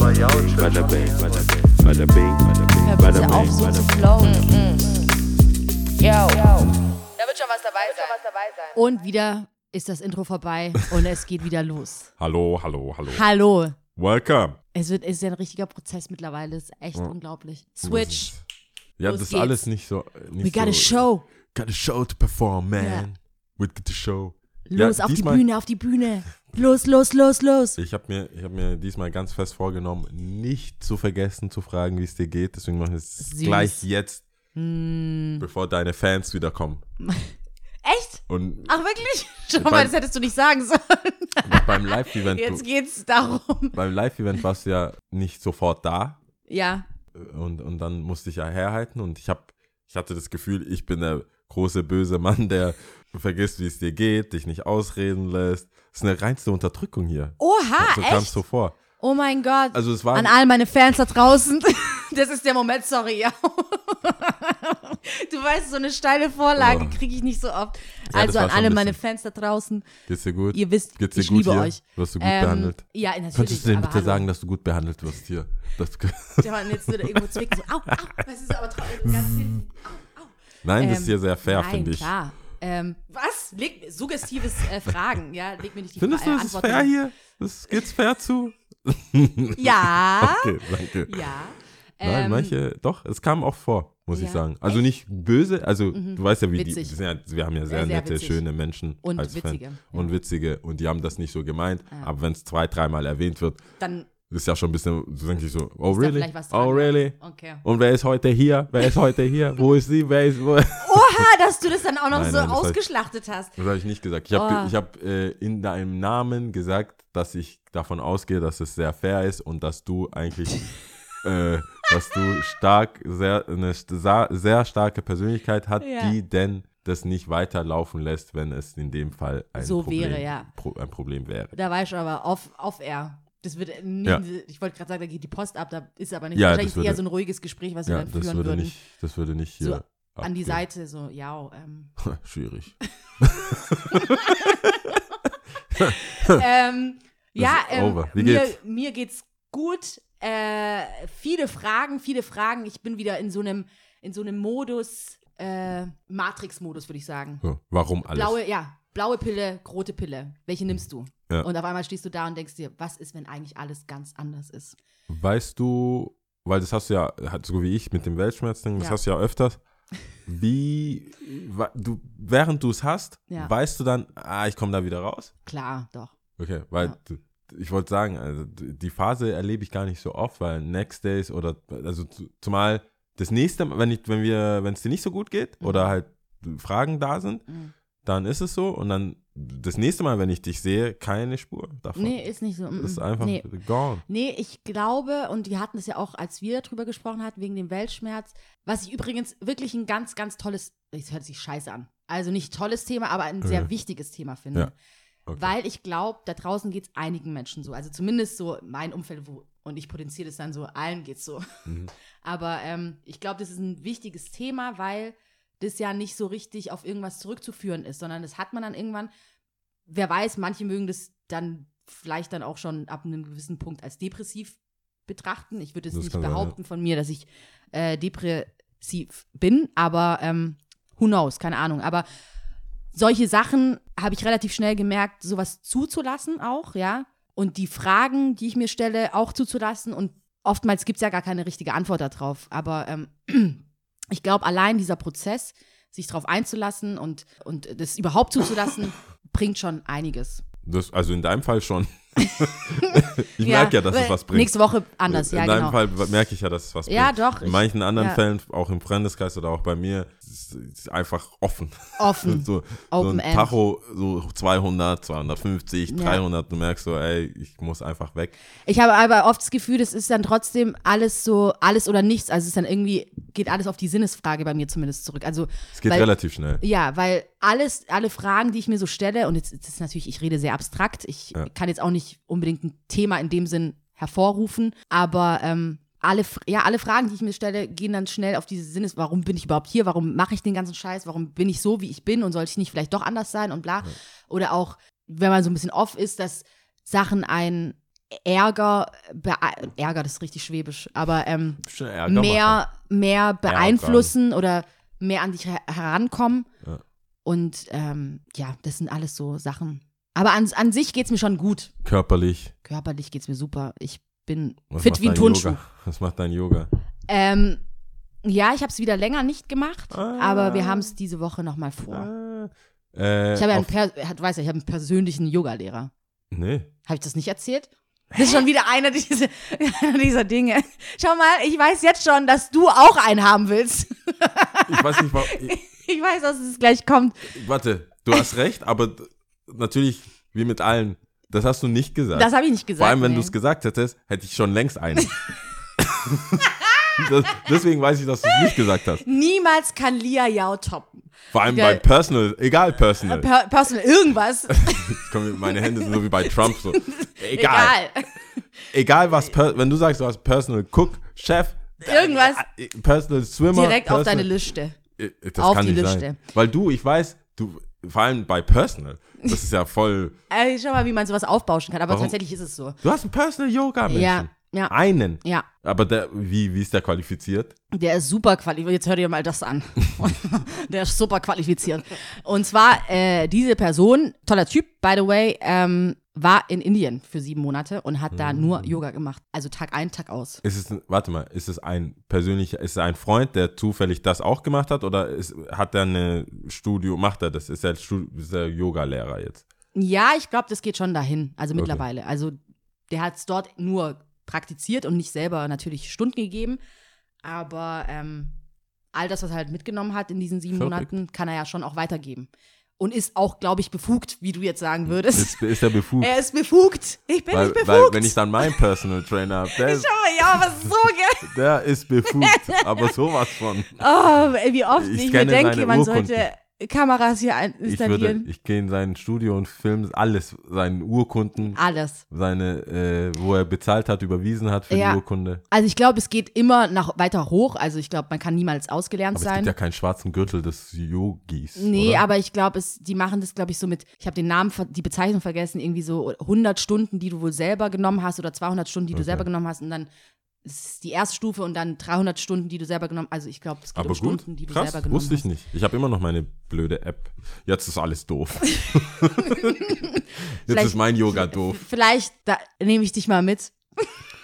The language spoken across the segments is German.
Bada bing, bada bing, bada bing, auf, bing, so zu bing. flowen. Yo. Da wird schon was dabei sein. Und wieder ist das Intro vorbei und es geht wieder los. Hallo, hallo, hallo. Hallo. Welcome. Es wird, es ist ja ein richtiger Prozess mittlerweile. Es ist echt Ja. unglaublich. Switch. Ja, Los das ist geht's. alles nicht so. Nicht We got so, a show. Got a show to perform, man. Ja. We got a show. Los ja, auf die Bühne, auf die Bühne. Los, los, los, los. Ich habe mir, ich hab mir diesmal ganz fest vorgenommen, nicht zu vergessen zu fragen, wie es dir geht. Deswegen mache ich es Süß. gleich jetzt, Hm. bevor deine Fans wiederkommen. Echt? Und Ach, wirklich? Schau Beim- mal, das hättest du nicht sagen sollen. beim Live-Event, Jetzt geht's darum. beim Live-Event warst du ja nicht sofort da. Ja. und, und dann musste ich ja herhalten und ich habe ich hatte das Gefühl, ich bin der große böse Mann, der vergisst, wie es dir geht, dich nicht ausreden lässt. Das ist eine reinste Unterdrückung hier. Oha, so kam es echt? so vor. Oh mein Gott. Also es war An all meine Fans da draußen. Das ist der Moment, sorry, ja. Du weißt, so eine steile Vorlage Oh. kriege ich nicht so oft. das Also an alle ein meine Fans da draußen. geht's dir gut? Ihr wisst, geht's dir ich gut liebe hier? euch. Wirst du gut Ähm, behandelt? Ja, natürlich. Könntest du denn bitte hallo. sagen, dass du gut behandelt wirst hier? Das, Der Mann jetzt wieder irgendwo zwicken, so, au, au, das ist aber au. nein, das ist Ähm, hier sehr fair, finde ich. klar. Ähm, was? Leg, suggestives äh, Fragen, ja, leg mir nicht die Findest Fra- du, äh, es ist Antworten. fair hier? Das, geht's fair zu? Ja, Okay, danke. ja. Nein, Ähm, manche, doch, es kam auch vor, muss ich ja. sagen. Also nicht böse, also du weißt ja, wie Witzig. die, ja, wir haben ja sehr, Sehr, sehr nette, witzig. schöne Menschen Und als witzige, Fan. ja. Und witzige und die haben das nicht so gemeint, aber wenn es zwei, dreimal erwähnt wird, Dann ist ja schon ein bisschen, so denke ich so, oh really? Oh really? Okay. Und wer ist heute hier? Wer ist heute hier? Wo ist sie? Wer ist wo? Das Oha, dass du das dann auch noch Nein, so nein, das ausgeschlachtet hast. habe ich nicht gesagt. Ich habe Oh. ich hab, äh, in deinem Namen gesagt, dass ich davon ausgehe, dass es sehr fair ist und dass du eigentlich, äh, dass du stark, sehr, eine sehr starke Persönlichkeit hat, Ja. die denn das nicht weiterlaufen lässt, wenn es in dem Fall ein, So Problem, wäre, ja. Pro, ein Problem wäre. Da war ich aber off, off. Das wird nie, Ja. ich wollte gerade sagen, da geht die Post ab, da ist aber nicht. Ja, Wahrscheinlich das würde- eher so ein ruhiges Gespräch, was wir Ja, dann das führen würde würden. nicht, das würde nicht hier So An die abgehen. Seite, so, ja, ähm, Schwierig. ähm, ja, ähm, mir, geht's? mir geht's gut. Äh, viele Fragen, viele Fragen. Ich bin wieder in so einem, in so einem Modus, äh, Matrix-Modus, würde ich sagen. So, warum alles? Blaue, ja, blaue Pille, rote Pille. Welche nimmst du? Ja. Und auf einmal stehst du da und denkst dir, was ist, wenn eigentlich alles ganz anders ist? Weißt du, weil das hast du ja, hat- so wie ich mit dem Weltschmerzding, das Ja. hast du ja öfters. Wie, du, während du es hast, Ja. weißt du dann, ah, ich komme da wieder raus? Klar, doch. Okay, weil du, ich wollte sagen, also die Phase erlebe ich gar nicht so oft, weil Next Days oder, also zu- zumal das nächste Mal, wenn ich, wenn wir, wenn es dir nicht so gut geht Mhm. oder halt Fragen da sind, Mhm. Dann ist es so und dann das nächste Mal, wenn ich dich sehe, keine Spur davon. Nee, ist nicht so. mm, Das ist einfach Nee. gone. Nee, ich glaube, und wir hatten es ja auch, als wir darüber gesprochen hatten, wegen dem Weltschmerz, was ich übrigens wirklich ein ganz, ganz tolles, es hört sich scheiße an, also nicht tolles Thema, aber ein sehr Ja. wichtiges Thema finde. Ja. Okay. Weil ich glaube, da draußen geht es einigen Menschen so. Also zumindest so mein Umfeld, wo, und ich potenziere das dann so, allen geht's so. Mhm. Aber ähm, ich glaube, das ist ein wichtiges Thema, weil das ja nicht so richtig auf irgendwas zurückzuführen ist, sondern das hat man dann irgendwann, wer weiß, manche mögen das dann vielleicht dann auch schon ab einem gewissen Punkt als depressiv betrachten. Ich würde es nicht kann sein, behaupten von mir, dass ich äh, depressiv bin, aber ähm, who knows, keine Ahnung. Aber solche Sachen habe ich relativ schnell gemerkt, sowas zuzulassen auch, ja. Und die Fragen, die ich mir stelle, auch zuzulassen. Und oftmals gibt es ja gar keine richtige Antwort darauf. Aber ähm, ich glaube, allein dieser Prozess, sich darauf einzulassen und, und das überhaupt zuzulassen, bringt schon einiges. Das, also in deinem Fall schon. ich Ja, merke ja, dass es was bringt. Nächste Woche anders, in ja, deinem genau. Fall merke ich ja, dass es was Ja, bringt. doch, In manchen anderen ja. Fällen, auch im Freundeskreis oder auch bei mir, ist es einfach offen. Offen. so, so Open ein End. Tacho, so 200, 250, Ja. 300, du merkst so, ey, ich muss einfach weg. Ich habe aber oft das Gefühl, das ist dann trotzdem alles so, alles oder nichts. Also es ist dann irgendwie, geht alles auf die Sinnesfrage bei mir zumindest zurück. Also Es geht weil, relativ schnell. Ja, weil alles, alle Fragen, die ich mir so stelle, und jetzt, jetzt ist natürlich, ich rede sehr abstrakt, ich Ja. kann jetzt auch nicht unbedingt ein Thema in dem Sinn hervorrufen, aber ähm, alle, ja, alle Fragen, die ich mir stelle, gehen dann schnell auf diese Sinnes, warum bin ich überhaupt hier, warum mache ich den ganzen Scheiß, warum bin ich so, wie ich bin und sollte ich nicht vielleicht doch anders sein und bla. Oder auch, wenn man so ein bisschen off ist, dass Sachen einen Ärger, Ärger, das ist richtig schwäbisch, aber ähm, Ärger mehr, mehr beeinflussen oder mehr an dich her herankommen. Ja. Und ähm, ja, das sind alles so Sachen. Aber an, an sich geht es mir schon gut. Körperlich. Körperlich geht es mir super. Ich bin Was fit wie ein Turnschuh. Yoga? Was macht dein Yoga? Ähm, ja, ich habe es wieder länger nicht gemacht, Ah. aber wir haben es diese Woche nochmal vor. Ah, äh, Ich habe ja einen, per, du weißt ja, ich habe einen persönlichen Yogalehrer. Nee. Habe ich das nicht erzählt? Das ist schon wieder einer dieser, dieser Dinge. Schau mal, ich weiß jetzt schon, dass du auch einen haben willst. Ich weiß nicht, warum. ich- Ich weiß, dass es gleich kommt. Warte, du hast recht, aber natürlich, wie mit allen, das hast du nicht gesagt. Das habe ich nicht gesagt. Vor allem, wenn nee. du es gesagt hättest, hätte ich schon längst einen. das, deswegen weiß ich, dass du es nicht gesagt hast. Niemals kann Lia Yao toppen. Vor allem Geil. bei Personal, egal Personal. Per Personal irgendwas. Komm, meine Hände sind so wie bei Trump so. Egal. Egal, was, per, wenn du sagst, du hast Personal Cook, Chef, Irgendwas. äh, Personal Swimmer. Direkt auf Personal, deine Liste. Äh, Das auf kann die nicht Liste. sein. Weil du, ich weiß, du, vor allem bei Personal, das ist ja voll. Äh, schau mal, wie man sowas aufbauschen kann. Aber Warum? tatsächlich ist es so. Du hast einen Personal Yoga Menschen. Ja, ja. Einen. Ja. Aber der, wie, wie ist der qualifiziert? Der ist super qualifiziert. Jetzt hör dir mal das an. der ist super qualifiziert. Und zwar, äh, diese Person, toller Typ, by the way, ähm, war in Indien für sieben Monate und hat da Mhm. nur Yoga gemacht. Also Tag ein, Tag aus. Ist es, warte mal, ist es ein persönlicher, ist es ein Freund, der zufällig das auch gemacht hat oder ist, hat er eine Studio, macht er das? Ist er, er Yoga-Lehrer jetzt? Ja, ich glaube, das geht schon dahin. Also mittlerweile. Also der hat es dort nur praktiziert und nicht selber natürlich Stunden gegeben. Aber ähm, all das, was er halt mitgenommen hat in diesen sieben Verrückt. Monaten, kann er ja schon auch weitergeben. Und ist auch, glaube ich, befugt, wie du jetzt sagen würdest. Ist, ist er befugt? Er ist befugt. Ich bin weil, nicht befugt. weil, wenn ich dann meinen Personal Trainer habe, der, ist- ja, aber so geil. der ist befugt, aber sowas von. Oh, wie oft Ich ich, mir denke, man Urkunden. sollte Kameras hier ein- Ich würde, installieren. ich gehe in sein Studio und filme alles, seine Urkunden, Alles. seine, äh, wo er bezahlt hat, überwiesen hat für Ja. die Urkunde. Also ich glaube, es geht immer nach weiter hoch. Also ich glaube, man kann niemals ausgelernt Aber es sein. gibt ja keinen schwarzen Gürtel des Yogis. Nee, oder? aber ich glaube, es, die machen das, glaube ich, so mit, ich habe den Namen, die Bezeichnung vergessen, irgendwie so 100 Stunden, die du wohl selber genommen hast oder 200 Stunden, die du Okay. selber genommen hast und dann ist die erste Stufe und dann 300 Stunden, die du selber genommen hast. Also ich glaube, es Aber um gut, Stunden, die du krass, selber genommen wusste ich hast. nicht. Ich habe immer noch meine blöde App. Jetzt ist alles doof. Jetzt Vielleicht- ist mein Yoga doof. Vielleicht nehme ich dich mal mit.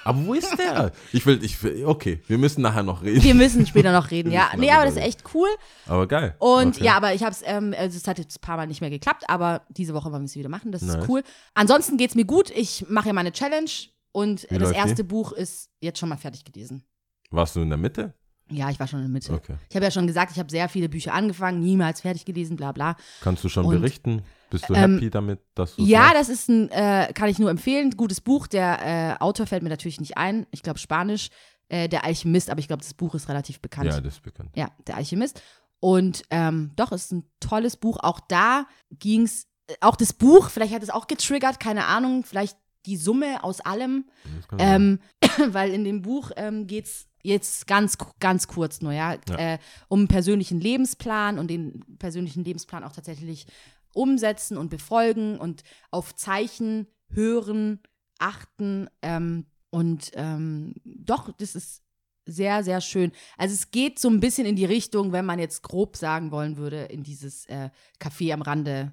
Aber wo ist der? Ich will, ich will, okay, wir müssen nachher noch reden. Wir müssen später noch reden, ja. Nee, aber das ist echt cool. Aber geil. Und Okay. ja, aber ich habe es, ähm, also es hat jetzt ein paar Mal nicht mehr geklappt, aber diese Woche wollen wir es wieder machen. Das Nice. ist cool. Ansonsten geht es mir gut. Ich mache ja meine Challenge und Wie das läuft die? erste Buch ist jetzt schon mal fertig gelesen. Warst du in der Mitte? Ja, ich war schon in der Mitte. Okay. Ich habe ja schon gesagt, ich habe sehr viele Bücher angefangen, niemals fertig gelesen, bla bla. Kannst du schon Und, berichten? Bist du ähm, happy damit, dass du Ja, das ist ein, äh, kann ich nur empfehlen, gutes Buch. Der äh, Autor fällt mir natürlich nicht ein. Ich glaube Spanisch, äh, der Alchemist, aber ich glaube, das Buch ist relativ bekannt. Ja, das ist bekannt. Ja, der Alchemist. Und ähm, doch, es ist ein tolles Buch. Auch da ging es, auch das Buch, vielleicht hat es auch getriggert, keine Ahnung, vielleicht die Summe aus allem. Ähm, weil in dem Buch ähm, geht es jetzt ganz, ganz kurz nur, ja, Ja. Äh, um einen persönlichen Lebensplan und den persönlichen Lebensplan auch tatsächlich umsetzen und befolgen und auf Zeichen hören, achten. Ähm, und ähm, doch, das ist sehr, sehr schön. Also es geht so ein bisschen in die Richtung, wenn man jetzt grob sagen wollen würde, in dieses äh, Café am Rande.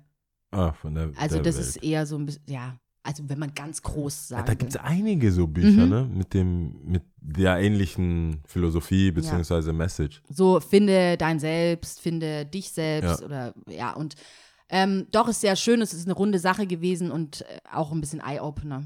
ah, von der, Also der das Welt. ist eher so ein bisschen, ja, also wenn man ganz groß Ja, sagt. da gibt es einige so Bücher, Mhm. ne? Mit dem, mit der ähnlichen Philosophie beziehungsweise Message. So, finde dein Selbst, finde dich selbst Ja. oder ja, und ähm, doch ist sehr schön, es ist eine runde Sache gewesen und äh, auch ein bisschen Eye-Opener.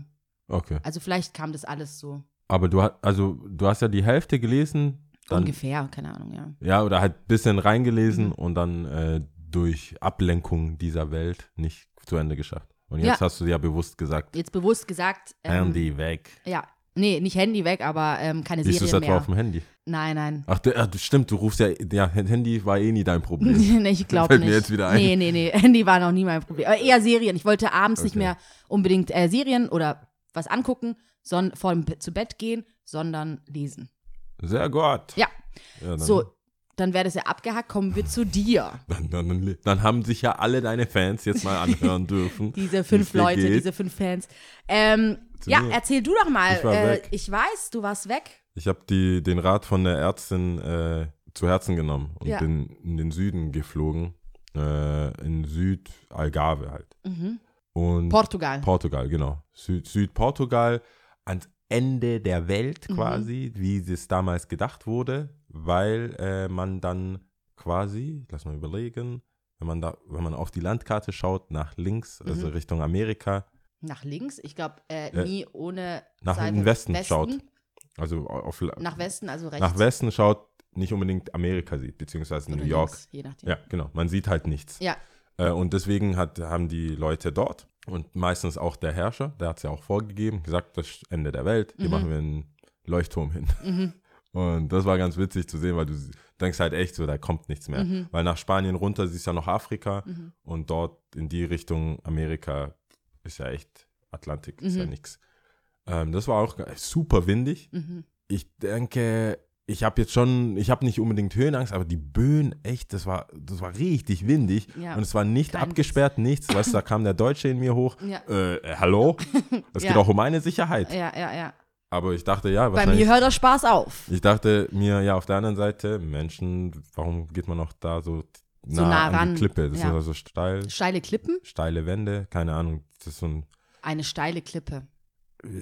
Okay. Also vielleicht kam das alles so Aber du hast, also du hast ja die Hälfte gelesen, dann ungefähr, keine Ahnung, ja. ja, oder halt ein bisschen reingelesen Mhm. und dann äh, durch Ablenkung dieser Welt nicht zu Ende geschafft. Und jetzt Ja. hast du ja bewusst gesagt, Jetzt bewusst gesagt, ähm, Handy weg. ja, nee, nicht Handy weg, aber ähm, keine Siehst du es Serien etwa mehr. auf dem Handy? Nein, nein. Ach, du- stimmt, du rufst ja, ja, Handy war eh nie dein Problem. nee, ich glaube Fällt nicht. mir jetzt wieder ein. Nee, nee, nee. Handy war noch nie mein Problem. Aber eher Serien. Ich wollte abends nicht Okay. mehr unbedingt äh, Serien oder was angucken, son vor dem zu Bett gehen, sondern lesen. Sehr gut. Ja. ja So, dann wäre das ja abgehackt. Kommen wir zu dir. Dann, dann, dann, haben sich ja alle deine Fans jetzt mal anhören dürfen. Diese fünf Leute, geht. diese fünf Fans. Ähm, Ja, mir. erzähl du doch mal. Ich war äh, weg. ich weiß, du warst weg. Ich habe den Rat von der Ärztin äh, zu Herzen genommen und Ja. bin in den Süden geflogen, äh, in Süd-Algarve halt. Mhm. Und Portugal. Portugal, genau. Süd Südportugal ans Ende der Welt Mhm. quasi, wie es damals gedacht wurde, weil äh, man dann quasi, lass mal überlegen, wenn man da, wenn man auf die Landkarte schaut, nach links, also Mhm. Richtung Amerika, Nach links. Ich glaube, äh, Äh, nie ohne nach Seite dem Westen schaut. also auf, Nach Westen, also rechts. nach Westen schaut, nicht unbedingt Amerika sieht, beziehungsweise Oder New York. links, je nachdem. Ja, genau. Man sieht halt nichts. Ja. Äh, und deswegen hat, haben die Leute dort und meistens auch der Herrscher, der hat es ja auch vorgegeben, gesagt, das ist Ende der Welt, hier Mhm. machen wir einen Leuchtturm hin. Mhm. Und das war ganz witzig zu sehen, weil du denkst halt echt so, da kommt nichts mehr. Mhm. Weil nach Spanien runter siehst du ja noch Afrika Mhm. und dort in die Richtung Amerika ist ja echt Atlantik, ist ja Mhm. nichts. Ähm, das war auch super windig. Mhm. Ich denke, ich habe jetzt schon, ich habe nicht unbedingt Höhenangst, aber die Böen, echt, das war, das war richtig windig. Ja. Und es war nicht abgesperrt, nichts. Weißt du, da kam der Deutsche in mir hoch. Ja. Äh, hallo? Es Ja. geht auch um meine Sicherheit. Ja, ja, ja. Aber ich dachte, ja, Bei mir hört der Spaß auf. ich dachte mir, ja, auf der anderen Seite, Menschen, warum geht man noch da so So nah, nah an ran, die Klippe? Das ja. ist also steil, Steile Klippen, steile Wände, keine Ahnung. Das ist so ein eine steile Klippe.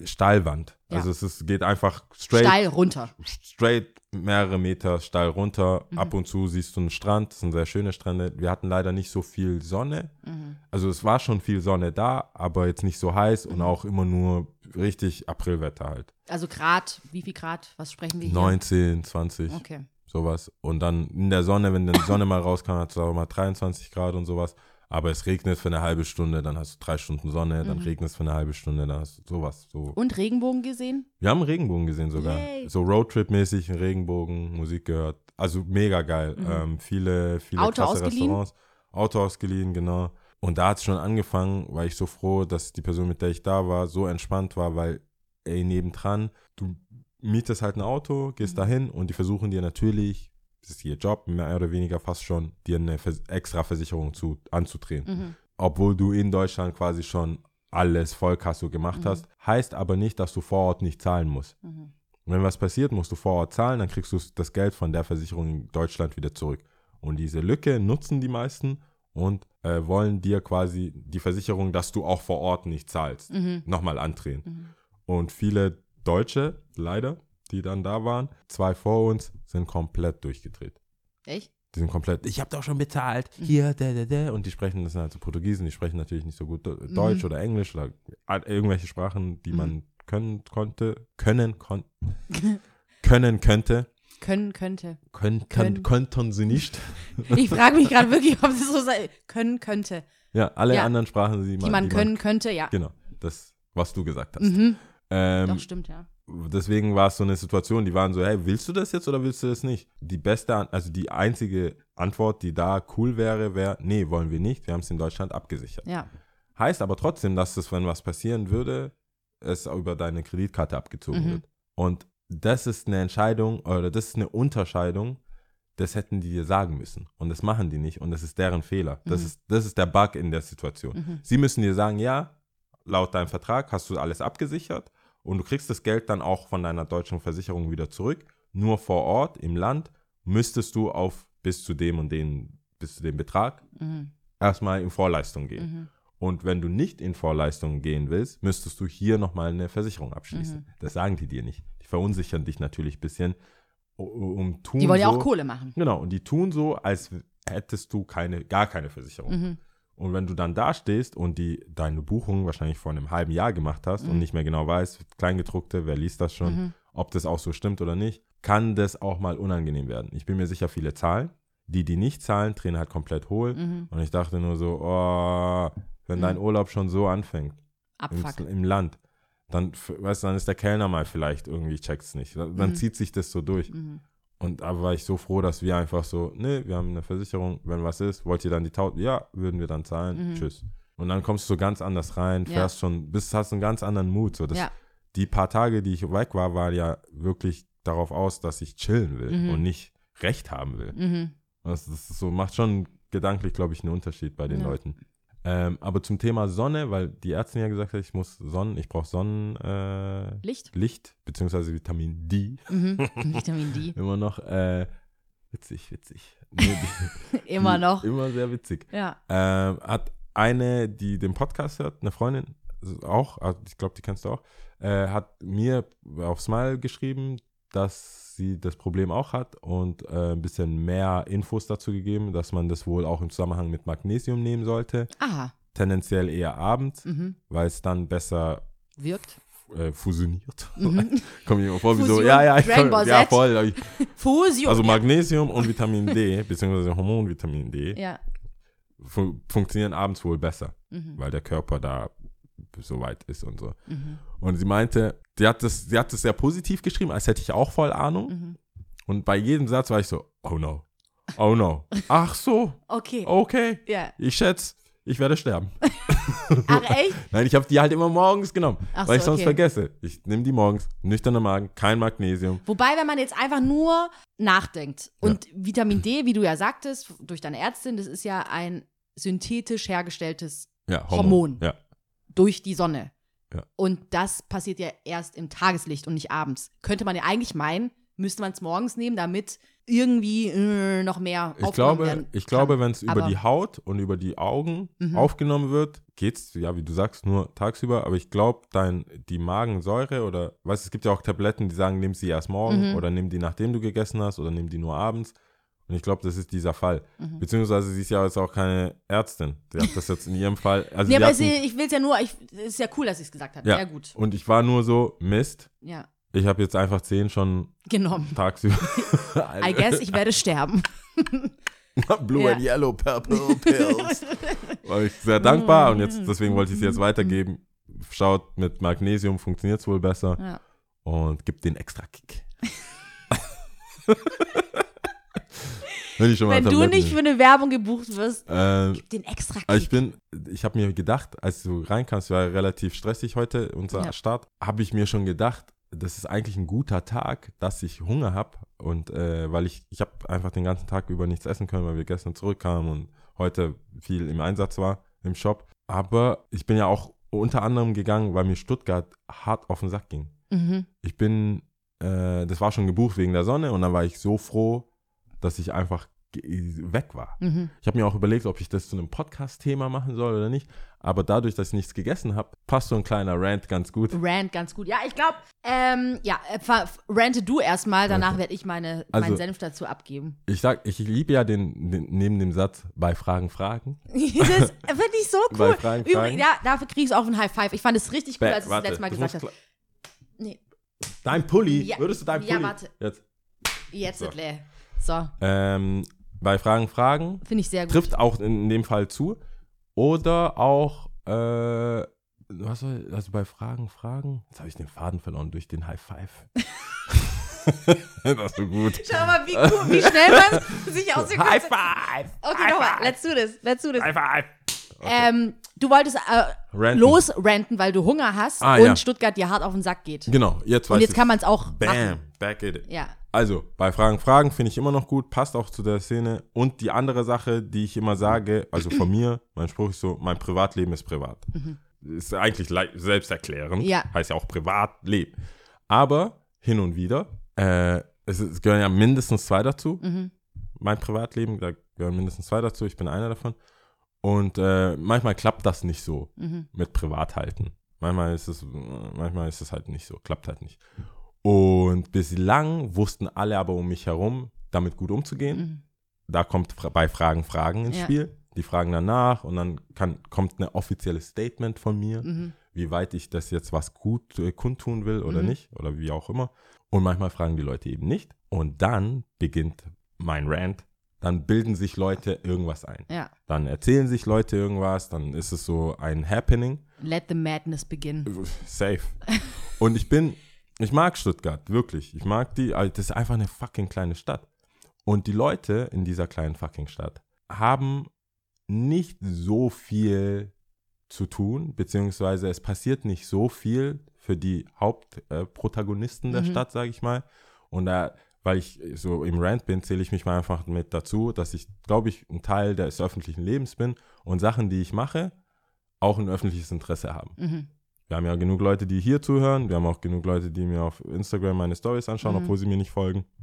Steilwand. Ja. Also es ist, geht einfach straight Steil runter. straight mehrere Meter steil runter. Mhm. Ab und zu siehst du einen Strand, das sind sehr schöne Strände. Wir hatten leider nicht so viel Sonne. Mhm. Also es war schon viel Sonne da, aber jetzt nicht so heiß und Mhm. auch immer nur richtig Aprilwetter halt. Also Grad, wie viel Grad? Was sprechen wir hier? 19, 20, Okay. sowas. Und dann in der Sonne, wenn die Sonne mal rauskam, hat es auch mal 23 Grad und sowas. Aber es regnet für eine halbe Stunde, dann hast du drei Stunden Sonne, dann Mhm. regnet es für eine halbe Stunde, dann hast du sowas. So. Und Regenbogen gesehen? Wir haben Regenbogen gesehen sogar. Yay. So Roadtrip-mäßig, Regenbogen, Musik gehört. Also mega geil. Mhm. Ähm, viele, viele Auto krasse ausgeliehen? Restaurants. Auto ausgeliehen, genau. Und da hat es schon angefangen, war ich so froh, dass die Person, mit der ich da war, so entspannt war, weil, ey, nebendran, du mietest halt ein Auto, gehst Mhm. dahin und die versuchen dir natürlich, das ist ihr Job, mehr oder weniger fast schon, dir eine extra Versicherung zu, anzudrehen Mhm. obwohl du in Deutschland quasi schon alles Vollkasso gemacht Mhm. hast, heißt aber nicht, dass du vor Ort nicht zahlen musst. Mhm. Wenn was passiert, musst du vor Ort zahlen, dann kriegst du das Geld von der Versicherung in Deutschland wieder zurück. Und diese Lücke nutzen die meisten und äh, wollen dir quasi die Versicherung, dass du auch vor Ort nicht zahlst, Mhm. nochmal andrehen. Mhm. Und viele Deutsche, leider, die dann da waren, zwei vor uns, sind komplett durchgedreht. Echt? Die sind komplett, ich habe doch schon bezahlt, Mhm. hier, da, da, da. Und die sprechen, das sind halt so Portugiesen, die sprechen natürlich nicht so gut Do- Deutsch oder Englisch oder irgendwelche Sprachen, die Mhm. man können konnte, können, kon können könnte. Können, könnte. Könnten, Können. könnten sie nicht. Ich frage mich gerade wirklich, ob das so sei. Können, könnte. Ja, alle Ja. anderen Sprachen, die man, Die man können, könnte, ja. Genau, das, was du gesagt hast. Mhm. Ähm, Doch, stimmt, ja. Deswegen war es so eine Situation, die waren so, hey, willst du das jetzt oder willst du das nicht? Die beste, also die einzige Antwort, die da cool wäre, wäre, nee, wollen wir nicht, wir haben es in Deutschland abgesichert. Ja. Heißt aber trotzdem, dass es, wenn was passieren würde, es über deine Kreditkarte abgezogen Mhm. wird. Und das ist eine Entscheidung oder das ist eine Unterscheidung, das hätten die dir sagen müssen. Und das machen die nicht und das ist deren Fehler. Das, Mhm. ist, das ist der Bug in der Situation. Mhm. Sie müssen dir sagen, ja, laut deinem Vertrag hast du alles abgesichert und du kriegst das Geld dann auch von deiner deutschen Versicherung wieder zurück. Nur vor Ort im Land müsstest du auf bis zu dem und den, bis zu dem Betrag Mhm. erstmal in Vorleistung gehen. Mhm. Und wenn du nicht in Vorleistung gehen willst, müsstest du hier nochmal eine Versicherung abschließen. Mhm. Das sagen die dir nicht. Die verunsichern dich natürlich ein bisschen. Um tun Die wollen ja so, auch Kohle machen. Genau, und die tun so, als hättest du keine, gar keine Versicherung. Mhm. Und wenn du dann da stehst und die deine Buchung wahrscheinlich vor einem halben Jahr gemacht hast und Mhm. nicht mehr genau weißt, Kleingedruckte, wer liest das schon, Mhm. ob das auch so stimmt oder nicht, kann das auch mal unangenehm werden. Ich bin mir sicher, viele zahlen. Die, die nicht zahlen, drehen halt komplett hohl. Mhm. Und ich dachte nur so, oh, wenn Mhm. dein Urlaub schon so anfängt Abfuck. im, im Land, dann, weißt dann ist der Kellner mal vielleicht irgendwie, checkt's nicht. Dann, dann Mhm. zieht sich das so durch. Und da war ich so froh, dass wir einfach so, nee, wir haben eine Versicherung, wenn was ist, wollt ihr dann die Tausend? Ja, würden wir dann zahlen, Mhm. tschüss. Und dann kommst du so ganz anders rein, Ja. fährst schon, bist, hast einen ganz anderen Mut. So, das, Ja. Die paar Tage, die ich weg war, waren ja wirklich darauf aus, dass ich chillen will Mhm. und nicht Recht haben will. Mhm. Das, das so, macht schon gedanklich, glaube ich, einen Unterschied bei den Ja. Leuten. Ähm, aber zum Thema Sonne, weil die Ärztin ja gesagt hat, ich muss Sonnen, ich brauche Sonnenlicht, äh, Licht? Licht, beziehungsweise Vitamin D Mhm. Vitamin D. immer noch. Äh, witzig, witzig. Nee, die- Immer noch. Immer sehr witzig. Ja. Ähm, hat eine, die den Podcast hört, eine Freundin, auch, also ich glaube, die kennst du auch, äh, hat mir auf Smile geschrieben, dass sie das Problem auch hat und äh, ein bisschen mehr Infos dazu gegeben, dass man das wohl auch im Zusammenhang mit Magnesium nehmen sollte. Aha. Tendenziell eher abends, Mhm. weil es dann besser Wirkt. äh, fusioniert. Mhm. Kommt mir immer vor wie so, Fusion, ja, ja, ich Ball ja, voll. Fusion. Also ja. Magnesium und Vitamin D, beziehungsweise Hormonvitamin D, Ja. fun funktionieren abends wohl besser, Mhm. weil der Körper da so weit ist und so. Mhm. Und sie meinte, sie hat das, sie hat das sehr positiv geschrieben, als hätte ich auch voll Ahnung. Mhm. Und bei jedem Satz war ich so, oh no, oh no. Ach so, Okay. okay. Ja. Ich schätze, ich werde sterben. Ach, echt? Nein, ich habe die halt immer morgens genommen, Ach weil so, ich sonst okay. vergesse. Ich nehme die morgens, nüchterner Magen, kein Magnesium. Wobei, wenn man jetzt einfach nur nachdenkt und Vitamin D, wie du ja sagtest, durch deine Ärztin, das ist ja ein synthetisch hergestelltes Ja, Hormon. Ja, durch die Sonne. Ja. Und das passiert ja erst im Tageslicht und nicht abends. Könnte man ja eigentlich meinen, müsste man es morgens nehmen, damit irgendwie äh, noch mehr Ich glaube, werden ich kann. glaube, wenn es über die Haut und über die Augen Mhm. aufgenommen wird, geht's, ja, wie du sagst, nur tagsüber. Aber ich glaube, dein, die Magensäure oder, weißt du, es gibt ja auch Tabletten, die sagen, nimm sie erst morgen Mhm. oder nimm die, nachdem du gegessen hast oder nimm die nur abends. Und ich glaube, das ist dieser Fall. Mhm. Beziehungsweise sie ist ja jetzt auch keine Ärztin. Sie hat das jetzt in ihrem Fall. Also Nee, aber hatten- ich will es ja nur, ich, es ist ja cool, dass ich es gesagt habe. Ja. Ja, gut. und ich war nur so, Mist, Ja, ich habe jetzt einfach zehn schon genommen. tagsüber. I guess, ich werde sterben. Blue Ja. and Yellow Purple Pills. War ich sehr dankbar und jetzt, deswegen wollte ich sie jetzt weitergeben. Schaut, mit Magnesium funktioniert es wohl besser Ja. und gibt den extra Kick. Wenn, du nicht für eine Werbung gebucht wirst, ähm, gib den extra also ich Kick. bin, ich habe mir gedacht, als du reinkamst, war relativ stressig heute, unser Ja. Start, habe ich mir schon gedacht, das ist eigentlich ein guter Tag, dass ich Hunger habe und äh, weil ich, ich habe einfach den ganzen Tag über nichts essen können, weil wir gestern zurückkamen und heute viel im Einsatz war im Shop. Aber ich bin ja auch unter anderem gegangen, weil mir Stuttgart hart auf den Sack ging. Mhm. Ich bin, äh, das war schon gebucht wegen der Sonne und dann war ich so froh, dass ich einfach weg war. Mhm. Ich habe mir auch überlegt, ob ich das zu einem Podcast-Thema machen soll oder nicht. Aber dadurch, dass ich nichts gegessen habe, passt so ein kleiner Rant ganz gut. Rant ganz gut. Ja, ich glaube, ähm, ja, äh, rante du erstmal, danach Okay. werde ich meine, Also- meinen Senf dazu abgeben. Ich sag, ich liebe ja den, den neben dem Satz bei Fragen Fragen. das finde ich so Bei cool. Fragen, Übrigens, Fragen. ja, dafür kriegst du auch einen High Five. Ich fand es richtig cool, als du es das letzte Mal gesagt hast. Nee, Dein Pulli, Ja, würdest du dein ja, Pulli? warte. Jetzt. jetzt So. so. So, Ähm, bei Fragen Fragen finde ich sehr gut. trifft auch in dem Fall zu. Oder auch, äh, was soll, also bei Fragen Fragen, jetzt habe ich den Faden verloren durch den High Five. das ist so gut. Schau mal, wie, cool, wie schnell man sich aus dem High Five! Okay, nochmal, let's do this, let's do this. High Five! Ähm, du wolltest äh, Ranten. losranten, weil du Hunger hast Ah, und ja. Stuttgart dir hart auf den Sack geht. Genau, jetzt weiß Und jetzt ich's. kann man es auch Bam, machen. back at it. Ja. Also, bei Fragen, Fragen finde ich immer noch gut, passt auch zu der Szene. Und die andere Sache, die ich immer sage, also von mir, mein Spruch ist so, mein Privatleben ist privat. Ist eigentlich selbsterklärend, Mhm. Ja. heißt ja auch Privatleben. Aber hin und wieder, äh, es, es gehören ja mindestens zwei dazu. Mhm. Mein Privatleben, da gehören mindestens zwei dazu, ich bin einer davon. Und äh, manchmal klappt das nicht so Mhm. mit Privathalten. Manchmal ist es, manchmal ist es halt nicht so, klappt halt nicht. Und bislang wussten alle aber um mich herum, damit gut umzugehen. Mhm. Da kommt bei Fragen Fragen ins Ja. Spiel. Die fragen danach und dann kann, kommt ein offizielles Statement von mir, Mhm. wie weit ich das jetzt was gut äh, kundtun will oder Mhm. nicht oder wie auch immer. Und manchmal fragen die Leute eben nicht. Und dann beginnt mein Rant. Dann bilden sich Leute irgendwas ein. Ja. Dann erzählen sich Leute irgendwas. Dann ist es so ein Happening. Let the madness begin. Safe. Und ich bin, ich mag Stuttgart, wirklich. Ich mag die, also das ist einfach eine fucking kleine Stadt. Und die Leute in dieser kleinen fucking Stadt haben nicht so viel zu tun, beziehungsweise es passiert nicht so viel für die Hauptprotagonisten der Mhm. Stadt, sage ich mal. Und da weil ich so im Rant bin, zähle ich mich mal einfach mit dazu, dass ich, glaube ich, ein Teil des öffentlichen Lebens bin und Sachen, die ich mache, auch ein öffentliches Interesse haben. Mhm. Wir haben ja genug Leute, die hier zuhören. Wir haben auch genug Leute, die mir auf Instagram meine Stories anschauen, Mhm. obwohl sie mir nicht folgen.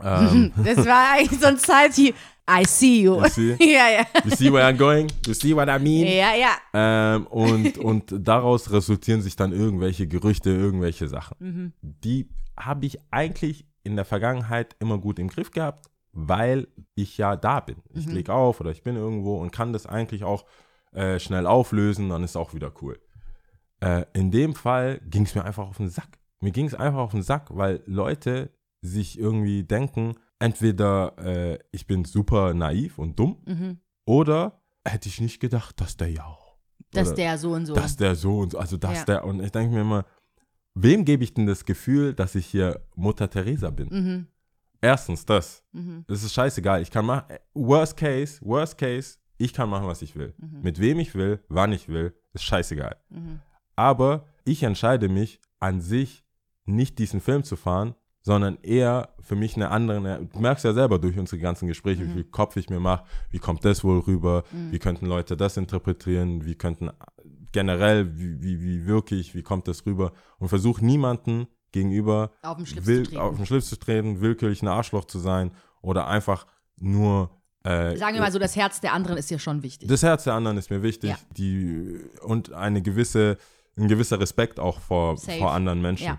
Ähm, Das war eigentlich so ein Zeichen. I see you. You see? ja, ja. you see where I'm going? You see what I mean? Ja, ja. Ähm, und, und daraus resultieren sich dann irgendwelche Gerüchte, irgendwelche Sachen. Mhm. Die habe ich eigentlich in der Vergangenheit immer gut im Griff gehabt, weil ich ja da bin. Ich Mhm. leg auf oder ich bin irgendwo und kann das eigentlich auch äh, schnell auflösen, dann ist auch wieder cool. Äh, in dem Fall ging es mir einfach auf den Sack. Mir ging es einfach auf den Sack, weil Leute sich irgendwie denken, entweder äh, ich bin super naiv und dumm Mhm. oder hätte ich nicht gedacht, dass der ja auch. Dass der so und so. dass der so und so, also dass Ja. der, und ich denke mir immer, wem gebe ich denn das Gefühl, dass ich hier Mutter Teresa bin? mhm. Erstens das. Mhm. Es ist scheißegal. Ich kann machen, worst case, worst case, ich kann machen, was ich will. Mhm. Mit wem ich will, wann ich will, ist scheißegal. Mhm. Aber ich entscheide mich an sich, nicht diesen Film zu fahren, sondern eher für mich eine andere, du merkst ja selber durch unsere ganzen Gespräche, wie viel Kopf ich mir mache, wie kommt das wohl rüber, wie könnten Leute das interpretieren, wie könnten generell, wie, wie, wie wirklich, wie kommt das rüber und versuche niemanden gegenüber Auf den Schlips will, zu treten. Schlips zu treten, willkürlich ein Arschloch zu sein oder einfach nur äh, Sagen wir mal so, das Herz der anderen ist ja schon wichtig. das Herz der anderen ist mir wichtig. Ja. Die, und eine gewisse, ein gewisser Respekt auch vor, Safe. vor anderen Menschen. Ja.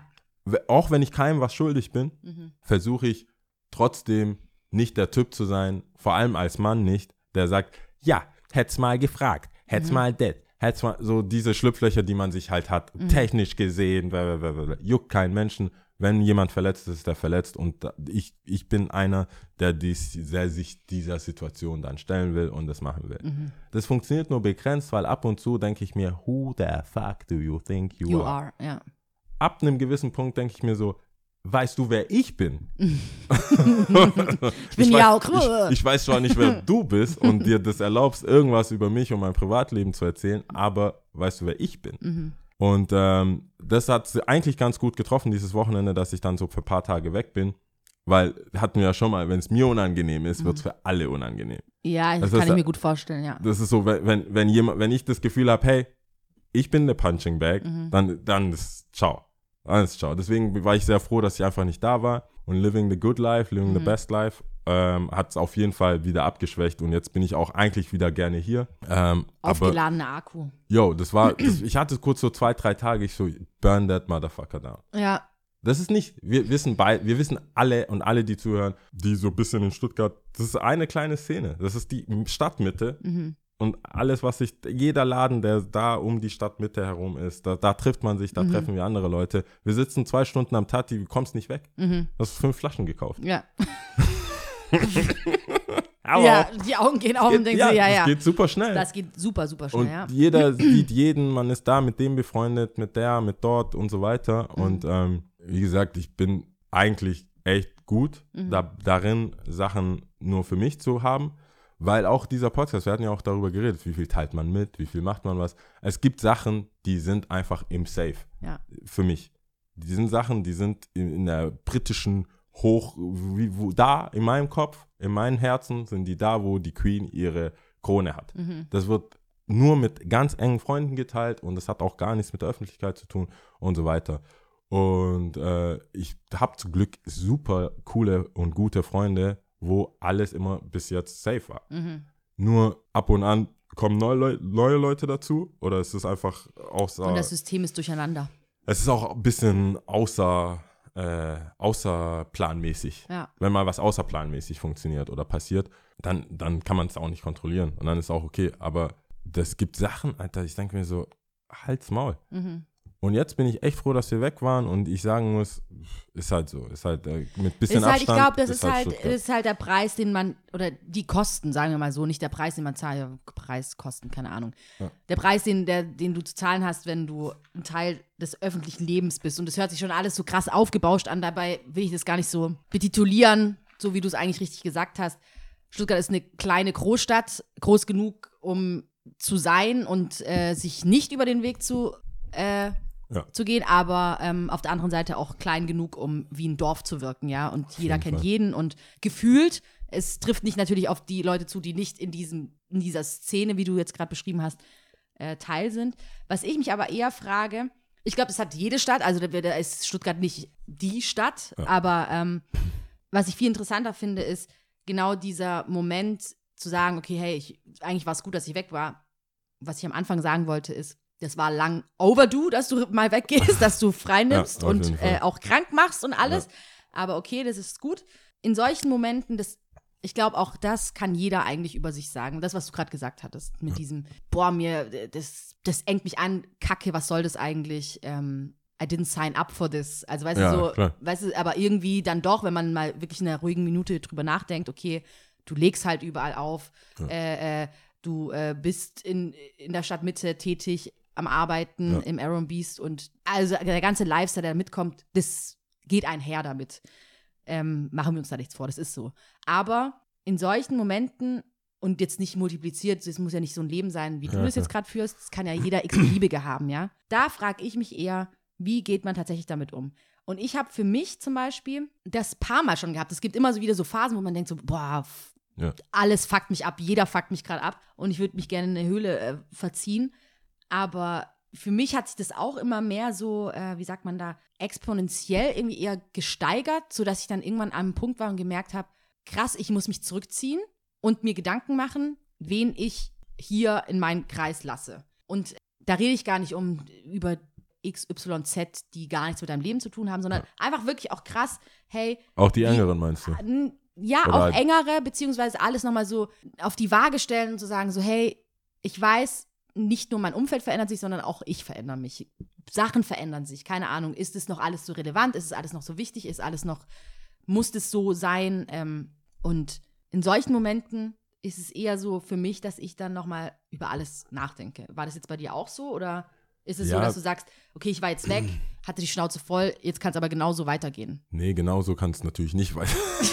Auch wenn ich keinem was schuldig bin, Mhm. versuche ich trotzdem nicht der Typ zu sein, vor allem als Mann nicht, der sagt, ja, hätt's mal gefragt, hätt's Mhm. mal das, hätt's mal, so diese Schlupflöcher, die man sich halt hat, Mhm. technisch gesehen, blablabla, juckt keinen Menschen. Wenn jemand verletzt ist, ist er verletzt und ich, ich bin einer, der, dies, der sich dieser Situation dann stellen will und das machen will. Mhm. Das funktioniert nur begrenzt, weil ab und zu denke ich mir, who the fuck do you think you, You are? are, ja. Ab einem gewissen Punkt denke ich mir so, weißt du, wer ich bin? Ich bin ja auch. Ich, ich weiß zwar nicht, wer du bist und dir das erlaubst, irgendwas über mich und mein Privatleben zu erzählen, aber weißt du, wer ich bin? Mhm. Und ähm, das hat eigentlich ganz gut getroffen, dieses Wochenende, dass ich dann so für ein paar Tage weg bin. Weil hatten wir ja schon mal, wenn es mir unangenehm ist, wird es für alle unangenehm. Ja, das Das kann ist ich mir gut vorstellen, ja. Das ist so, wenn, wenn, wenn, jemand, wenn ich das Gefühl habe, hey, ich bin der Punching Bag, Mhm. dann, dann ist ciao. Ist ciao. Deswegen war ich sehr froh, dass ich einfach nicht da war. Und Living the Good Life, Living the Mhm. Best Life, ähm, hat es auf jeden Fall wieder abgeschwächt. Und jetzt bin ich auch eigentlich wieder gerne hier. Ähm, Aufgeladener Akku. yo, das war, das, ich hatte kurz so zwei, drei Tage, ich so, burn that motherfucker down. Ja. Das ist nicht, wir wissen bei, wir wissen alle und alle, die zuhören, die so ein bisschen in Stuttgart, das ist eine kleine Szene. Das ist die Stadtmitte. Mhm. Und alles, was sich, jeder Laden, der da um die Stadtmitte herum ist, da, da trifft man sich, da Mhm. treffen wir andere Leute. Wir sitzen zwei Stunden am Tati, du kommst nicht weg. Mhm. Du hast fünf Flaschen gekauft. Ja. Ja, die Augen gehen auf und denken ja, so, ja, das ja. geht super schnell. Das geht super, super schnell, und ja. jeder sieht jeden, man ist da mit dem befreundet, mit der, mit dort und so weiter. Mhm. Und ähm, wie gesagt, ich bin eigentlich echt gut Mhm. da, darin, Sachen nur für mich zu haben. Weil auch dieser Podcast, wir hatten ja auch darüber geredet, wie viel teilt man mit, wie viel macht man was. Es gibt Sachen, die sind einfach im Safe Ja. für mich. Die sind Sachen, die sind in, in der britischen Hoch, wie, wo, da in meinem Kopf, in meinem Herzen sind die da, wo die Queen ihre Krone hat. Mhm. Das wird nur mit ganz engen Freunden geteilt und das hat auch gar nichts mit der Öffentlichkeit zu tun und so weiter. Und äh, ich habe zum Glück super coole und gute Freunde, wo alles immer bis jetzt safe war. Mhm. Nur ab und an kommen neue, Leu neue Leute dazu oder es ist einfach außer. Und das System ist durcheinander. Es ist auch ein bisschen außer, äh, außerplanmäßig. Ja. Wenn mal was außerplanmäßig funktioniert oder passiert, dann, dann kann man es auch nicht kontrollieren. Und dann ist auch okay. Aber das gibt Sachen, Alter, ich denke mir so, halt's Maul. Mhm. Und jetzt bin ich echt froh, dass wir weg waren und ich sagen muss, ist halt so, ist halt äh, mit bisschen Ist halt, ich Abstand. glaube, das ist halt, Stuttgart. ist halt der Preis, den man, oder die Kosten, sagen wir mal so, nicht der Preis, den man zahlt, ja, Preis, Kosten, keine Ahnung. Ja. Der Preis, den, der, den du zu zahlen hast, wenn du ein Teil des öffentlichen Lebens bist. Und das hört sich schon alles so krass aufgebauscht an, dabei will ich das gar nicht so betitulieren, so wie du es eigentlich richtig gesagt hast. Stuttgart ist eine kleine Großstadt, groß genug, um zu sein und äh, sich nicht über den Weg zu äh, Ja. zu gehen, aber ähm, auf der anderen Seite auch klein genug, um wie ein Dorf zu wirken, ja. Und jeder jeden kennt Fall. jeden und gefühlt, es trifft nicht natürlich auf die Leute zu, die nicht in diesem, in dieser Szene, wie du jetzt gerade beschrieben hast, äh, Teil sind. Was ich mich aber eher frage, ich glaube, das hat jede Stadt, also da, ist Stuttgart nicht die Stadt, aber ähm, was ich viel interessanter finde, ist genau dieser Moment zu sagen, okay, hey, ich, eigentlich war es gut, dass ich weg war. Was ich am Anfang sagen wollte, ist, das war lang overdue, dass du mal weggehst, dass du frei nimmst Ja, und äh, auch krank machst und alles. Aber okay, das ist gut. In solchen Momenten, das, ich glaube, auch das kann jeder eigentlich über sich sagen. Das, was du gerade gesagt hattest, mit diesem, boah, mir, das, das engt mich an, Kacke, was soll das eigentlich? Ähm, I didn't sign up for this. Also, weißt Ja, du, so, klar. weißt du, aber irgendwie dann doch, wenn man mal wirklich in einer ruhigen Minute drüber nachdenkt, okay, du legst halt überall auf, äh, äh, du äh, bist in, in der Stadtmitte tätig, am Arbeiten, Ja. im Aaron Beast und also der ganze Lifestyle, der mitkommt, das geht einher damit. Ähm, machen wir uns da nichts vor, das ist so. Aber in solchen Momenten und jetzt nicht multipliziert, es muss ja nicht so ein Leben sein, wie du Ja, das jetzt gerade führst, das kann ja jeder x-beliebige haben, ja. Da frage ich mich eher, wie geht man tatsächlich damit um? Und ich habe für mich zum Beispiel das paar Mal schon gehabt. Es gibt immer so wieder so Phasen, wo man denkt so, boah, Ja. alles fuckt mich ab, jeder fuckt mich gerade ab und ich würde mich gerne in eine Höhle äh, verziehen. Aber für mich hat sich das auch immer mehr so, äh, wie sagt man da, exponentiell irgendwie eher gesteigert, sodass ich dann irgendwann an einem Punkt war und gemerkt habe, krass, ich muss mich zurückziehen und mir Gedanken machen, wen ich hier in meinen Kreis lasse. Und da rede ich gar nicht um über XYZ, die gar nichts mit deinem Leben zu tun haben, sondern einfach wirklich auch krass, hey, Auch die Engeren meinst du? N- Ja, Oder auch halt- engere, beziehungsweise alles nochmal so auf die Waage stellen und zu sagen, so, hey, ich weiß, nicht nur mein Umfeld verändert sich, sondern auch ich verändere mich. Sachen verändern sich. Keine Ahnung, ist es noch alles so relevant? Ist es alles noch so wichtig? Ist alles noch, muss es so sein? Ähm, und in solchen Momenten ist es eher so für mich, dass ich dann nochmal über alles nachdenke. War das jetzt bei dir auch so? Oder ist es so, Ja. dass du sagst, okay, ich war jetzt weg, hatte die Schnauze voll, jetzt kann es aber genauso weitergehen? Nee, genau so kann es natürlich nicht, weil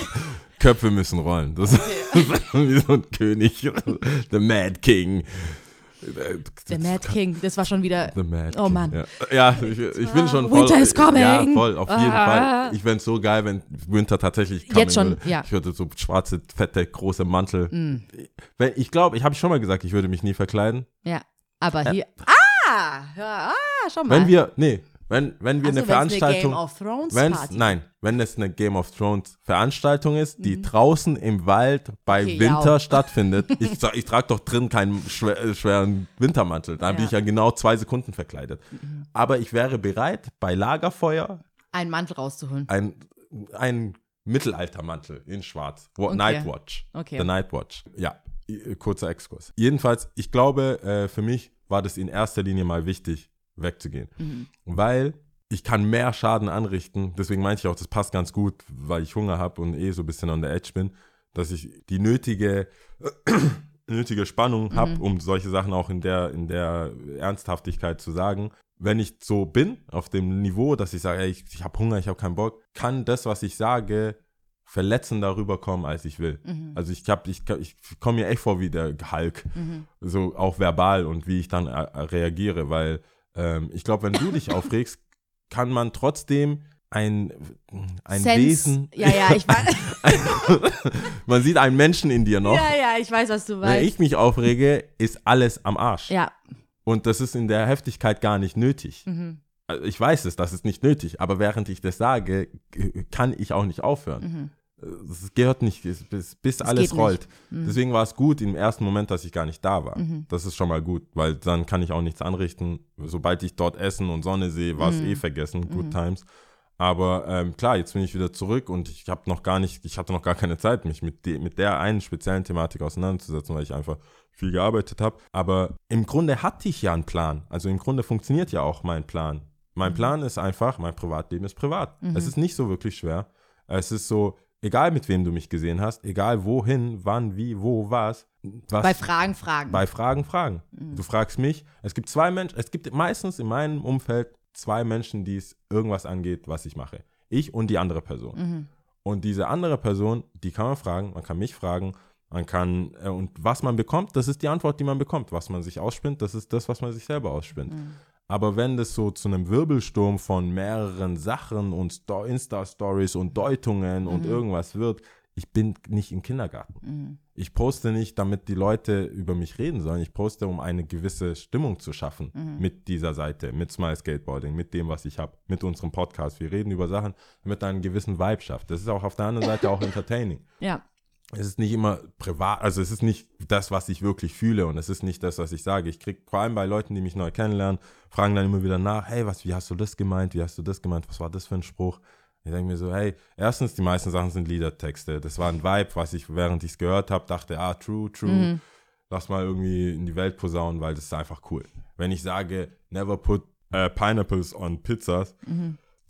Köpfe müssen rollen. Das ist wie so ein König. The Mad King. Der Mad King, das war schon wieder. The Mad Oh King. Mann. Ja, ja ich, ich bin schon voll. Winter is coming. Ja, voll, auf jeden Ah. Fall. Ich fände es so geil, wenn Winter tatsächlich coming Jetzt schon, würde. ja. Mm. Ich würde so schwarze, fette, große Mantel. Wenn, ich glaube, ich habe schon mal gesagt, ich würde mich nie verkleiden. Ja, aber hier. Ah, ja, ah, schau mal. Wenn wir, nee, wenn, wenn wir Ach so, eine Veranstaltung. Game of Thrones Wenn's, Party. nein, wenn es eine Game of Thrones Veranstaltung ist, die draußen im Wald bei Mhm. Okay, Winter ja. stattfindet, ich, ich trage doch drin keinen schwer, äh, schweren Wintermantel, bin Ja. Mhm. ich ja genau zwei Sekunden verkleidet. Aber ich wäre bereit, bei Lagerfeuer Einen Mantel rauszuholen. ein, ein Mittelaltermantel in schwarz. Wa- Okay. Nightwatch. Okay. The Nightwatch. Ja, kurzer Exkurs. Jedenfalls, ich glaube, äh, für mich war das in erster Linie mal wichtig, wegzugehen. Mhm. Weil ich kann mehr Schaden anrichten. Deswegen meinte ich auch, das passt ganz gut, weil ich Hunger habe und eh so ein bisschen on the edge bin, dass ich die nötige, nötige Spannung habe, Mhm. um solche Sachen auch in der, in der Ernsthaftigkeit zu sagen. Wenn ich so bin, auf dem Niveau, dass ich sage, ey, ich, ich habe Hunger, ich habe keinen Bock, kann das, was ich sage, verletzender rüberkommen, als ich will. Mhm. Also ich, ich, ich komme mir echt vor wie der Hulk, so auch verbal und wie ich dann äh, reagiere, weil ähm, ich glaube, wenn du dich aufregst, kann man trotzdem ein, ein Sense. Wesen, Ja, ja, ich weiß. man sieht einen Menschen in dir noch. ja, ja, ich weiß, was du Wenn weißt. ich mich aufrege, ist alles am Arsch. ja. Und das ist in der Heftigkeit gar nicht nötig. Mhm. Also Ich weiß es, das ist nicht nötig, aber während ich das sage, kann ich auch nicht aufhören. Es gehört nicht, bis, bis- alles Mhm. nicht. Mhm. rollt. Deswegen war es gut im ersten Moment, dass ich gar nicht da war. Das ist schon mal gut, weil dann kann ich auch nichts anrichten. Sobald ich dort Essen und Sonne sehe, war es Mhm. eh vergessen. Good times. Aber ähm, klar, jetzt bin ich wieder zurück und ich habe noch gar nicht, ich hatte noch gar keine Zeit, mich mit, de, mit der einen speziellen Thematik auseinanderzusetzen, weil ich einfach viel gearbeitet habe. Aber im Grunde hatte ich ja einen Plan. Also im Grunde funktioniert ja auch mein Plan. Mein Plan ist einfach, mein Privatleben ist privat. Es ist nicht so wirklich schwer. Es ist so, egal mit wem du mich gesehen hast, egal wohin, wann, wie, wo, was. was Bei Fragen, Fragen. bei Fragen, Fragen. Du fragst mich, es gibt zwei Menschen, es gibt meistens in meinem Umfeld zwei Menschen, die es irgendwas angeht, was ich mache. Ich und die andere Person. Und diese andere Person, die kann man fragen, man kann mich fragen, man kann, äh, und was man bekommt, das ist die Antwort, die man bekommt. Was man sich ausspinnt, das ist das, was man sich selber ausspinnt. Aber wenn das so zu einem Wirbelsturm von mehreren Sachen und Sto- Insta-Stories und Deutungen und irgendwas wird, ich bin nicht im Kindergarten. Ich poste nicht, damit die Leute über mich reden sollen. Ich poste, um eine gewisse Stimmung zu schaffen mit dieser Seite, mit Smile Skateboarding, mit dem, was ich habe, mit unserem Podcast. Wir reden über Sachen, damit einen gewissen Vibe schafft. Das ist auch auf der anderen Seite auch entertaining Ja. Es ist nicht immer privat, also es ist nicht das, was ich wirklich fühle und es ist nicht das, was ich sage. Ich kriege vor allem bei Leuten, die mich neu kennenlernen, fragen dann immer wieder nach, hey, was, wie hast du das gemeint? Wie hast du das gemeint? Was war das für ein Spruch? Ich denke mir so, hey, erstens, die meisten Sachen sind Liedertexte. Das war ein Vibe, was ich, während ich es gehört habe, dachte, ah, true, true. Lass mal irgendwie in die Welt posaunen, weil das ist einfach cool. Wenn ich sage, never put äh, pineapples on pizzas,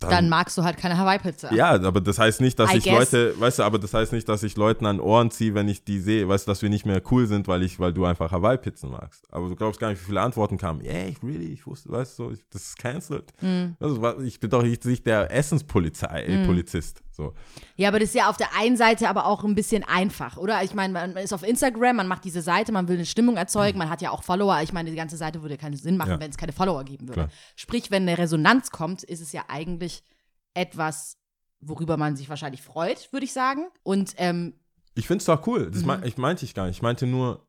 Dann magst du halt keine Hawaii-Pizza. ja, aber das heißt nicht, dass I ich guess. Leute, weißt du, aber das heißt nicht, dass ich Leuten an Ohren ziehe, wenn ich die sehe, weißt du, dass wir nicht mehr cool sind, weil ich, weil du einfach Hawaii-Pizzen magst. Aber du glaubst gar nicht, wie viele Antworten kamen. Yeah, ich really, ich wusste, weißt du, ich, das ist cancelled. Mhm. Also, ich bin doch nicht der Essenspolizei, äh, Polizist. So. Ja, aber das ist ja auf der einen Seite aber auch ein bisschen einfach, oder? Ich meine, man ist auf Instagram, man macht diese Seite, man will eine Stimmung erzeugen, man hat ja auch Follower. Ich meine, die ganze Seite würde keinen Sinn machen, Ja. wenn es keine Follower geben würde. Klar. Sprich, wenn eine Resonanz kommt, ist es ja eigentlich etwas, worüber man sich wahrscheinlich freut, würde ich sagen. Und ähm, Ich finde es doch cool. Mhm. Das mein, ich meinte ich gar nicht. Ich meinte nur,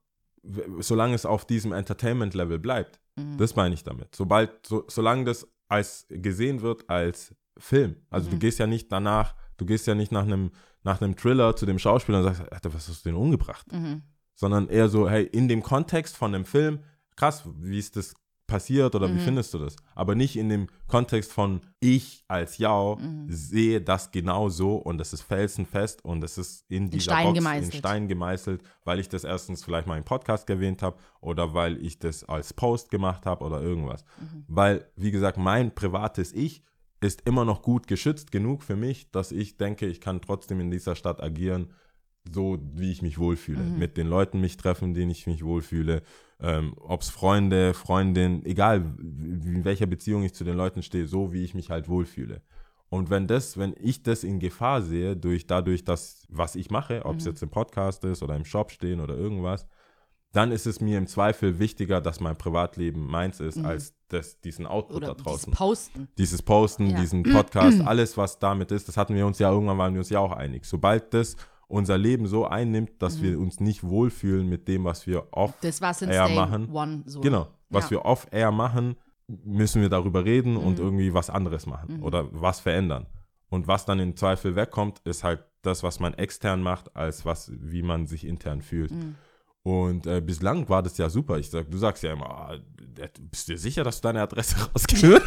solange es auf diesem Entertainment-Level bleibt. Mhm. Das meine ich damit. Sobald, so, solange das als gesehen wird als Film. Also du Mhm. gehst ja nicht danach, du gehst ja nicht nach einem, nach einem Thriller zu dem Schauspieler und sagst, Alter, was hast du denn umgebracht? Mhm. Sondern eher so, hey, in dem Kontext von dem Film, krass, wie ist das passiert oder Mhm. wie findest du das? Aber nicht in dem Kontext von ich als Yao Mhm. sehe das genau so und das ist felsenfest und es ist in dieser Stein Box gemeißelt. in Stein gemeißelt, weil ich das erstens vielleicht mal im Podcast erwähnt habe oder weil ich das als Post gemacht habe oder irgendwas. Mhm. Weil, wie gesagt, mein privates Ich ist immer noch gut geschützt genug für mich, dass ich denke, ich kann trotzdem in dieser Stadt agieren, so wie ich mich wohlfühle. Mhm. Mit den Leuten mich treffen, denen ich mich wohlfühle. Ähm, Ob es Freunde, Freundin, egal in welcher Beziehung ich zu den Leuten stehe, so wie ich mich halt wohlfühle. Und wenn das, wenn ich das in Gefahr sehe, durch dadurch, dass was ich mache, ob es Mhm. jetzt im Podcast ist oder im Shop stehen oder irgendwas, dann ist es mir im Zweifel wichtiger, dass mein Privatleben meins ist, als das, diesen Output Mhm. oder da dieses draußen Posten. dieses Posten, Ja. diesen Podcast, alles, was damit ist, das hatten wir uns ja irgendwann, waren wir uns ja auch einig. Sobald das unser Leben so einnimmt, dass Mhm. wir uns nicht wohlfühlen mit dem, was wir off Das war since air day machen. one so. Genau, was Ja. wir off air machen, müssen wir darüber reden Mhm. und irgendwie was anderes machen oder was verändern. Und was dann im Zweifel wegkommt, ist halt das, was man extern macht, als was, wie man sich intern fühlt. Und äh, bislang war das ja super. Ich sag, du sagst ja immer, ah, bist du dir sicher, dass du deine Adresse rausgibst?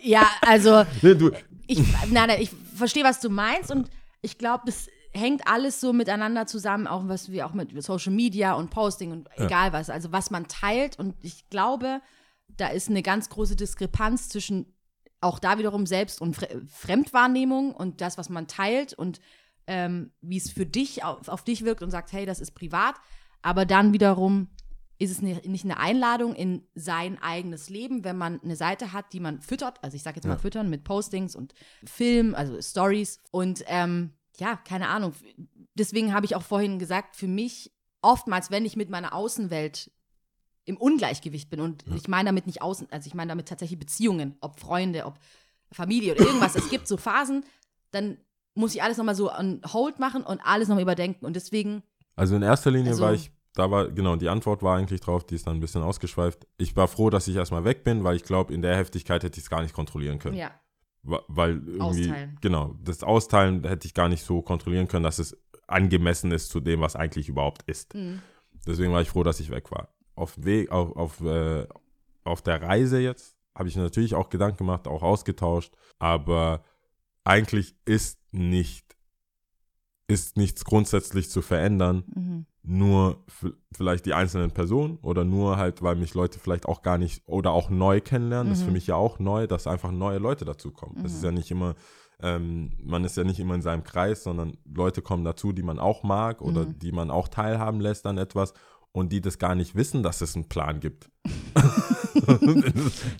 Ja, also nee, du, ich, nein, nein, ich verstehe, was du meinst und ich glaube, das hängt alles so miteinander zusammen, auch was wir auch mit Social Media und Posting und egal was, also was man teilt und ich glaube, da ist eine ganz große Diskrepanz zwischen auch da wiederum Selbst- und Fre Fremdwahrnehmung und das, was man teilt und ähm, wie es für dich auf, auf dich wirkt und sagt, hey, das ist privat, aber dann wiederum ist es nicht eine Einladung in sein eigenes Leben, wenn man eine Seite hat, die man füttert, also ich sage jetzt mal Ja. füttern mit Postings und Film, also Stories und ähm, ja, keine Ahnung. Deswegen habe ich auch vorhin gesagt, für mich oftmals, wenn ich mit meiner Außenwelt im Ungleichgewicht bin und ich meine damit nicht außen, also ich meine damit tatsächlich Beziehungen, ob Freunde, ob Familie oder irgendwas. es gibt so Phasen, dann muss ich alles nochmal so on hold machen und alles nochmal überdenken und deswegen Also in erster Linie Also- war ich, da war, genau, die Antwort war eigentlich drauf, die ist dann ein bisschen ausgeschweift. Ich war froh, dass ich erstmal weg bin, weil ich glaube, in der Heftigkeit hätte ich es gar nicht kontrollieren können. ja, Weil irgendwie, Austeilen. genau, das Austeilen hätte ich gar nicht so kontrollieren können, dass es angemessen ist zu dem, was eigentlich überhaupt ist. Mhm. Deswegen war ich froh, dass ich weg war. Auf Weg, auf, auf, äh, auf der Reise jetzt habe ich natürlich auch Gedanken gemacht, auch ausgetauscht, aber eigentlich ist nicht, ist nichts grundsätzlich zu verändern, Mhm. nur vielleicht die einzelnen Personen oder nur halt, weil mich Leute vielleicht auch gar nicht oder auch neu kennenlernen. Das ist für Mhm. mich ja auch neu, dass einfach neue Leute dazukommen. Das ist ja nicht immer, ähm, man ist ja nicht immer in seinem Kreis, sondern Leute kommen dazu, die man auch mag oder Mhm. die man auch teilhaben lässt an etwas und die das gar nicht wissen, dass es einen Plan gibt. Du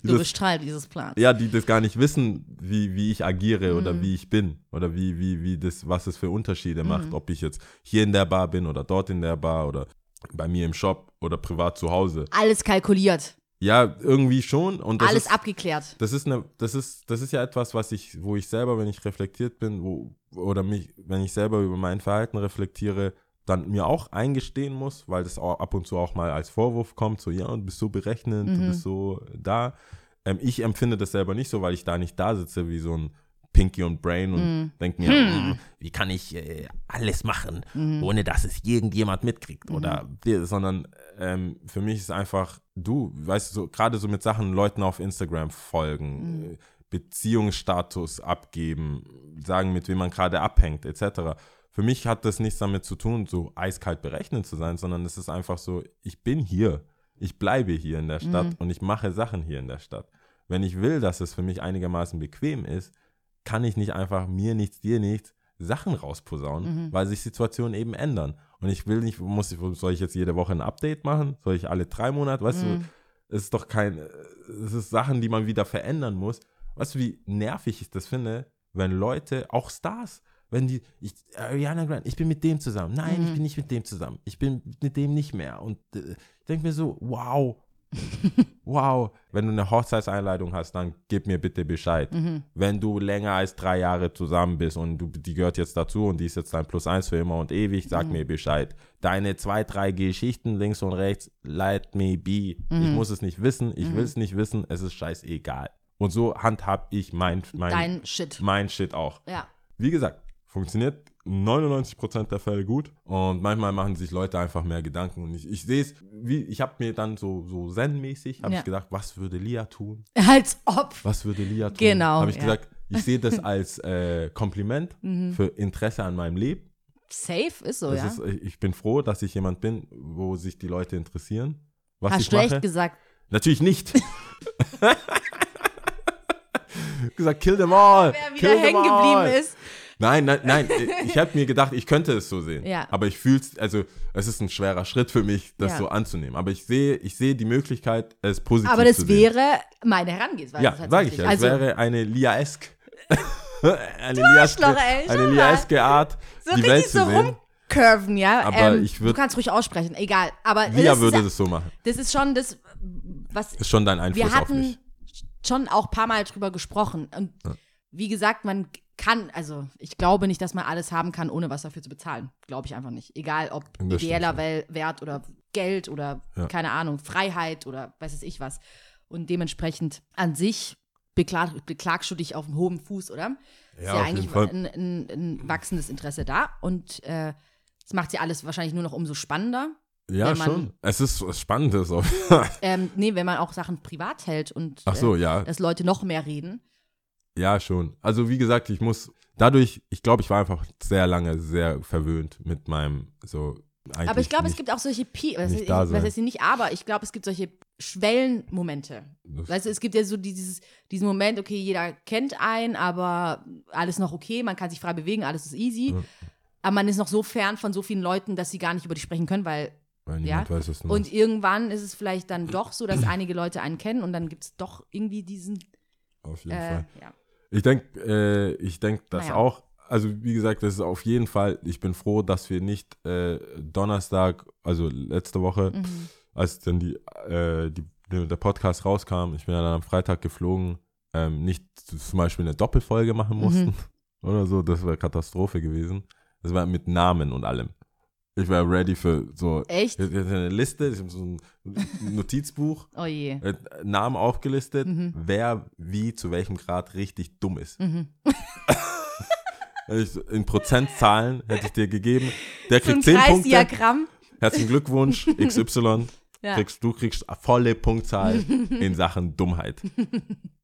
Dieses- bestrahlst dieses Plan. ja, die das gar nicht wissen, wie, wie ich agiere oder Mhm. wie ich bin oder wie, wie, wie das, was es für Unterschiede Mhm. macht, ob ich jetzt hier in der Bar bin oder dort in der Bar oder bei mir im Shop oder privat zu Hause. Alles kalkuliert. Ja, irgendwie schon. Und Alles ist, abgeklärt. das ist eine, das ist, das ist ja etwas, was ich, wo ich selber, wenn ich reflektiert bin, wo, oder mich, wenn ich selber über mein Verhalten reflektiere, dann mir auch eingestehen muss, weil das auch ab und zu auch mal als Vorwurf kommt, so, ja, du bist so berechnend, du bist so da. Ähm, ich empfinde das selber nicht so, weil ich da nicht da sitze wie so ein Pinky und Brain und denke mir, "Mm, wie kann ich äh, alles machen, ohne dass es irgendjemand mitkriegt oder sondern ähm, für mich ist einfach du, weißt du, so, gerade so mit Sachen Leuten auf Instagram folgen, äh, Beziehungsstatus abgeben, sagen, mit wem man gerade abhängt, etc. Für mich hat das nichts damit zu tun, so eiskalt berechnet zu sein, sondern es ist einfach so, ich bin hier, ich bleibe hier in der Stadt und ich mache Sachen hier in der Stadt. Wenn ich will, dass es für mich einigermaßen bequem ist, kann ich nicht einfach mir nichts, dir nichts Sachen rausposaunen, weil sich Situationen eben ändern. Und ich will nicht, muss ich, soll ich jetzt jede Woche ein Update machen? Soll ich alle drei Monate? Weißt du, es ist doch kein, es ist Sachen, die man wieder verändern muss. Weißt du, wie nervig ich das finde, wenn Leute, auch Stars, wenn die, ich, Ariana Grande, ich bin mit dem zusammen. Nein, ich bin nicht mit dem zusammen. Ich bin mit dem nicht mehr. Und äh, ich denke mir so, wow, wow. Wenn du eine Hochzeitseinladung hast, dann gib mir bitte Bescheid. Wenn du länger als drei Jahre zusammen bist und du, die gehört jetzt dazu und die ist jetzt dein Plus eins für immer und ewig, sag mir Bescheid. Deine zwei, drei Geschichten links und rechts, let me be. Ich muss es nicht wissen, ich will es nicht wissen, es ist scheißegal. Und so handhab ich mein, mein, Dein Shit. mein Shit auch. Ja. Wie gesagt, funktioniert 99% der Fälle gut und manchmal machen sich Leute einfach mehr Gedanken und ich, ich sehe es, wie ich habe mir dann so, so zen-mäßig, habe Ja. ich gedacht, was würde Lia tun? Als ob. Was würde Lia tun? Genau, Habe ich ja. gesagt, ich sehe das als äh, Kompliment Mhm. für Interesse an meinem Leben. Safe ist so, Das ja. ist, ich bin froh, dass ich jemand bin, wo sich die Leute interessieren, was Hast ich du mache. gesagt. Natürlich nicht. gesagt, kill them all. Wer wieder hängen geblieben ist. Nein, nein, nein. Ich habe mir gedacht, ich könnte es so sehen. Ja. Aber ich fühle es, also es ist ein schwerer Schritt für mich, das Ja. so anzunehmen. Aber ich sehe, ich sehe die Möglichkeit, es positiv Aber das zu sehen. wäre meine Herangehensweise. Ja, sage ich ja. Es Also, wäre eine Lia-eske. eine Lia-eske mal. Lia-eske Art, so die Welt zu so sehen. rumcurven, ja. Aber ähm, ich würd- du kannst ruhig aussprechen, egal. Aber Lia das, würde ist, das so machen. das ist schon das, was Ist schon dein Einfluss wir auf hatten mich. schon auch ein paar Mal drüber gesprochen. Und wie gesagt, man kann, also ich glaube nicht, dass man alles haben kann, ohne was dafür zu bezahlen. Glaube ich einfach nicht. Egal ob Das stimmt ideeller. Wel- Wert oder Geld oder Ja. keine Ahnung, Freiheit oder weiß es ich was. Und dementsprechend an sich beklag, beklagst du dich auf dem hohen Fuß, oder? ist Ja, ja auf eigentlich ein, ein, ein wachsendes Interesse da. Und äh, es macht ja alles wahrscheinlich nur noch umso spannender. Ja, man- schon. Es ist was Spannendes. Ähm, nee, wenn man auch Sachen privat hält und so, äh, ja. dass Leute noch mehr reden. Ja, schon. Also wie gesagt, ich muss dadurch, ich glaube, ich war einfach sehr lange sehr verwöhnt mit meinem so eigentlich Aber ich glaube, es gibt auch solche Pi was, da was heißt nicht, aber ich glaube, es gibt solche Schwellenmomente. Das- Weißt du, es gibt ja so dieses, diesen Moment, okay, jeder kennt einen, aber alles noch okay, man kann sich frei bewegen, alles ist easy. Ja. Aber man ist noch so fern von so vielen Leuten, dass sie gar nicht über dich sprechen können, weil ja. weiß, und irgendwann ist es vielleicht dann doch so, dass einige Leute einen kennen und dann gibt es doch irgendwie diesen, Auf jeden äh, Fall. ja. Ich denke, äh, ich denke das Naja. auch. Also wie gesagt, das ist auf jeden Fall. Ich bin froh, dass wir nicht äh, Donnerstag, also letzte Woche, Mhm. als dann die, äh, die, der Podcast rauskam, ich bin ja dann am Freitag geflogen, ähm, nicht zum Beispiel eine Doppelfolge machen Mhm. mussten oder so. Das wäre Katastrophe gewesen. Das war mit Namen und allem. Ich war ready für so Echt? Ich hatte eine Liste, ich habe so ein Notizbuch, Oh je. äh, Namen aufgelistet, Mhm. wer wie zu welchem Grad richtig dumm ist. Mhm. Hätte ich so In Prozentzahlen hätte ich dir gegeben. Der So ein kriegt 10 Punkte. Herzlichen Glückwunsch, XY. Ja. Kriegst, du kriegst volle Punktzahl in Sachen Dummheit.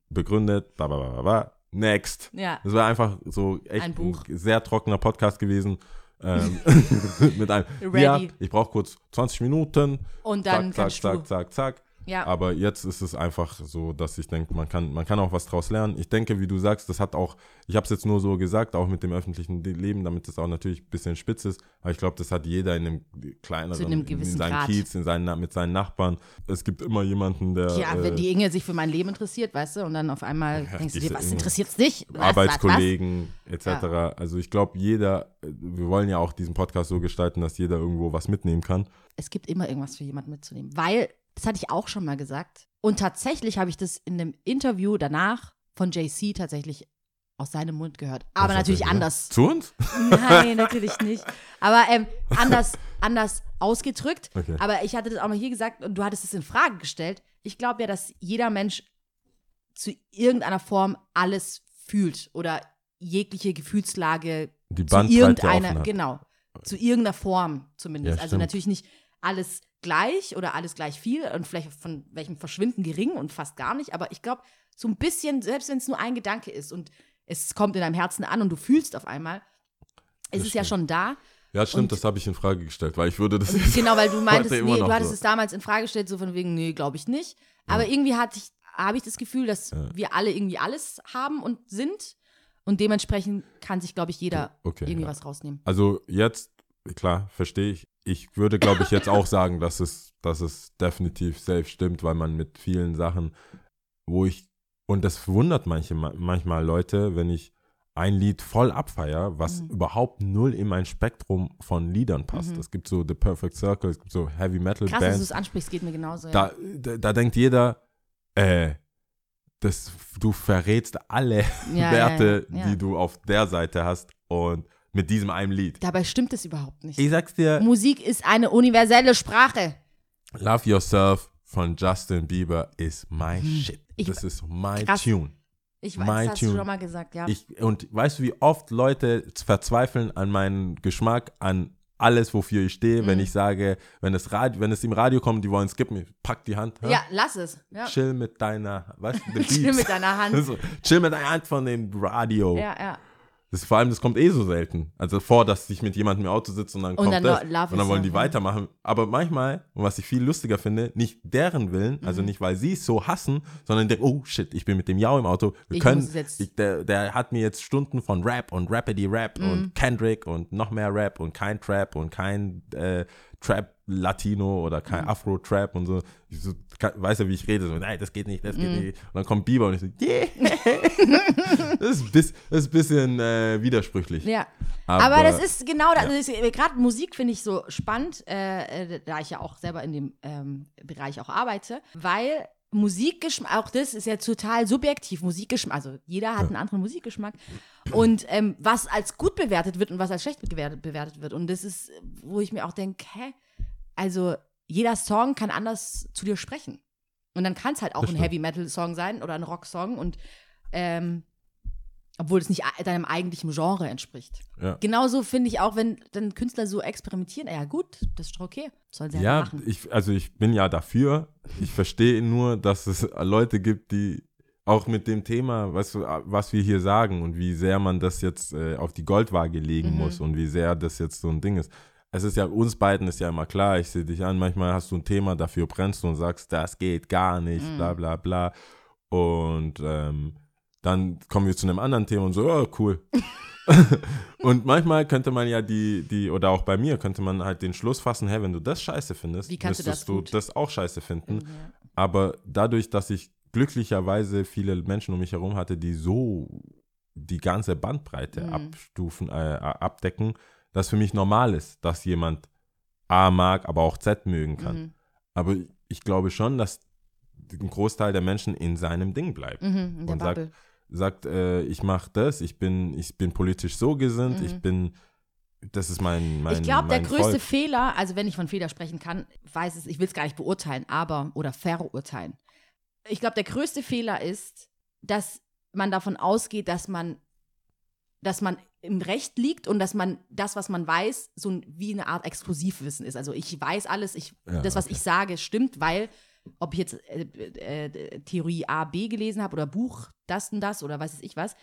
Begründet, ba, ba, ba, ba. Next. Ja. Das war einfach so echt Ein Buch. sehr trockener Podcast gewesen. Ähm, mit einem, Ready. ja, ich brauche kurz 20 Minuten. Und dann zack, zack, zack, zack, zack. Ja. Aber jetzt ist es einfach so, dass ich denke, man kann, man kann auch was draus lernen. Ich denke, wie du sagst, das hat auch, ich habe es jetzt nur so gesagt, auch mit dem öffentlichen Leben, damit das auch natürlich ein bisschen spitz ist. Aber ich glaube, das hat jeder in einem kleineren, Zu einem in gewissen seinem Grad. Kiez, in seinen, mit seinen Nachbarn. Es gibt immer jemanden, der Ja, wenn äh, die Inge sich für mein Leben interessiert, weißt du, und dann auf einmal denkst du dir, was Inge. interessiert's dich? Was, Arbeitskollegen etc. Ja. Also ich glaube, jeder, äh, wir wollen ja auch diesen Podcast so gestalten, dass jeder irgendwo was mitnehmen kann. Es gibt immer irgendwas für jemanden mitzunehmen, weil Das hatte ich auch schon mal gesagt. Und tatsächlich habe ich das in einem Interview danach von JC tatsächlich aus seinem Mund gehört. Aber Was natürlich er anders. Zu uns? Nein, natürlich nicht. Aber ähm, anders, anders ausgedrückt. Okay. Aber ich hatte das auch mal hier gesagt und du hattest es in Frage gestellt. Ich glaube ja, dass jeder Mensch zu irgendeiner Form alles fühlt oder jegliche Gefühlslage Die zu Bandbreite irgendeiner, offen hat. genau, zu irgendeiner Form zumindest. Ja, also natürlich nicht alles gleich oder alles gleich viel und vielleicht von welchem Verschwinden gering und fast gar nicht, aber ich glaube, so ein bisschen, selbst wenn es nur ein Gedanke ist und es kommt in deinem Herzen an und du fühlst auf einmal, ist es ja schon da. Ja, stimmt, Und- das habe ich in Frage gestellt, weil ich würde das jetzt genau, weil du meintest, nee, du hattest so. es damals in Frage gestellt, so von wegen, nee, glaube ich nicht. Aber irgendwie hatte ich, habe ich das Gefühl, dass Ja. wir alle irgendwie alles haben und sind. Und dementsprechend kann sich, glaube ich, jeder Okay, irgendwie ja. was rausnehmen. Also jetzt, klar, verstehe ich. Ich würde, glaube ich, jetzt auch sagen, dass es, dass es definitiv safe stimmt, weil man mit vielen Sachen, wo ich, und das verwundert manche, manchmal Leute, wenn ich ein Lied voll abfeier, was Mhm. überhaupt null in mein Spektrum von Liedern passt. Mhm. Es gibt so The Perfect Circle, es gibt so Heavy Metal Krass, dass du Bands. es ansprichst, geht mir genauso. Ja. Da, da, da denkt jeder, äh, das, du verrätst alle Ja, Werte, ja. die du auf der Seite hast und mit diesem einen Lied. Dabei stimmt es überhaupt nicht. Ich sag's dir, Musik ist eine universelle Sprache. Love Yourself von Justin Bieber ist mein Shit. Hm. Ich- das ist mein Krass. Tune. Ich weiß, My das hast du tune. schon mal gesagt, ja. Ich, und weißt du, wie oft Leute verzweifeln an meinen Geschmack, an alles, wofür ich stehe, wenn Mhm. ich sage, wenn es, Radio, wenn es im Radio kommt, die wollen skippen, pack die Hand. hä? ja, lass es. Ja. Chill mit deiner, was? Chill mit deiner Hand. So, Chill mit deiner Hand von dem Radio. Ja, ja. Das vor allem, das kommt eh so selten. Also vor, dass ich mit jemandem im Auto sitze und dann kommt dann das. und dann wollen so, die ja. weitermachen. Aber manchmal, und was ich viel lustiger finde, nicht deren Willen, also Mhm. nicht, weil sie es so hassen, sondern denken, oh shit, ich bin mit dem Jau im Auto. Wir Ich können, ich, der, der hat mir jetzt Stunden von Rap und Rappity Rap Mhm. und Kendrick und noch mehr Rap und kein Trap und kein äh, Trap Latino oder kein Mhm. Afro-Trap und so. Ich so kann, weiß ja, wie ich rede. So, nein, das geht nicht, das geht nicht. Und dann kommt Bieber und ich so, yeah. das, ist bis, das ist ein bisschen äh, widersprüchlich. Ja. Aber- Aber, das ist genau das. Ja. das ist- Gerade Musik finde ich so spannend, äh, äh, da ich ja auch selber in dem ähm, Bereich auch arbeite, weil Musikgeschmack, auch das ist ja total subjektiv. Musikgeschmack, also jeder hat einen anderen Musikgeschmack. Und ähm, was als gut bewertet wird und was als schlecht bewertet, bewertet wird. Und das ist, wo ich mir auch denke, hä? Also jeder Song kann anders zu dir sprechen. Und dann kann es halt auch Das ein stimmt. Heavy Metal Song sein oder ein Rock Song und ähm, obwohl es nicht deinem eigentlichen Genre entspricht. Ja. Genauso finde ich auch, wenn dann Künstler so experimentieren, ja gut, das ist doch okay, sollen sie halt Ja, machen. ich, also ich bin ja dafür. Ich verstehe nur, dass es Leute gibt, die auch mit dem Thema, du, was wir hier sagen und wie sehr man das jetzt äh, auf die Goldwaage legen Mhm. muss und wie sehr das jetzt so ein Ding ist. Es ist ja, uns beiden ist ja immer klar, ich sehe dich an, manchmal hast du ein Thema, dafür brennst du und sagst, das geht gar nicht, Mhm. bla bla bla. Und ähm, dann kommen wir zu einem anderen Thema und so, oh, cool. und manchmal könnte man ja die, die, oder auch bei mir könnte man halt den Schluss fassen, hey, wenn du das scheiße findest, Wie kannst du müsstest das du das auch scheiße finden. Ja. Aber dadurch, dass ich glücklicherweise viele Menschen um mich herum hatte, die so die ganze Bandbreite Mhm. abstufen, äh, abdecken, dass für mich normal ist, dass jemand A mag, aber auch Z mögen kann. Mhm. Aber ich glaube schon, dass ein Großteil der Menschen in seinem Ding bleibt. Mhm, Und sagt, sagt, äh, ich mache das, ich bin, ich bin politisch so gesinnt, Mhm. ich bin, das ist mein, mein ich glaube, der größte Volk. Fehler, also wenn ich von Fehler sprechen kann, weiß es, ich will es gar nicht beurteilen, aber oder verurteilen. Ich glaube, der größte Fehler ist, dass man davon ausgeht, dass man, dass man im Recht liegt und dass man das, was man weiß, so wie eine Art Exklusivwissen ist. Also ich weiß alles, ich, Ja, das, was okay. ich sage, stimmt, weil ob ich jetzt äh, äh, Theorie A, B gelesen habe oder Buch, das und das oder weiß es ich was,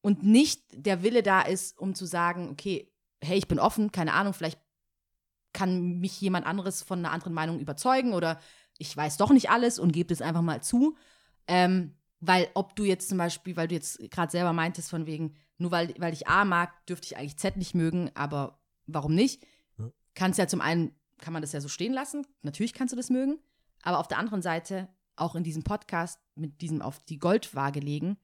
und nicht der Wille da ist, um zu sagen, okay, hey, ich bin offen, keine Ahnung, vielleicht kann mich jemand anderes von einer anderen Meinung überzeugen oder ich weiß doch nicht alles und gebe das einfach mal zu. Ähm, weil ob du jetzt zum Beispiel, weil du jetzt gerade selber meintest, von wegen, nur weil, weil ich A mag, dürfte ich eigentlich Z nicht mögen, aber warum nicht? Ja. Kannst ja zum einen, kann man das ja so stehen lassen, natürlich kannst du das mögen, aber auf der anderen Seite, auch in diesem Podcast mit diesem auf die Goldwaage legen,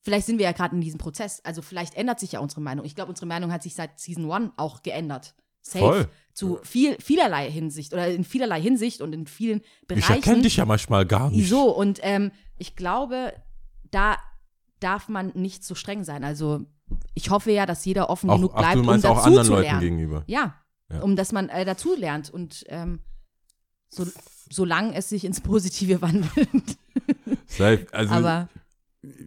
vielleicht sind wir ja gerade in diesem Prozess. Also vielleicht ändert sich ja unsere Meinung. Ich glaube, unsere Meinung hat sich seit Season 1 auch geändert. Safe. Voll. Zu viel, vielerlei Hinsicht oder in vielerlei Hinsicht und in vielen Ich Bereichen. erkenne dich ja manchmal gar nicht. So, und ähm, ich glaube, da darf man nicht so streng sein. Also ich hoffe ja, dass jeder offen Auch, genug ach, bleibt, du meinst um auch anderen Leuten lernen. gegenüber. Ja, Ja. um dass man äh, dazu lernt und ähm, so, solange es sich ins Positive wandelt. Also, Aber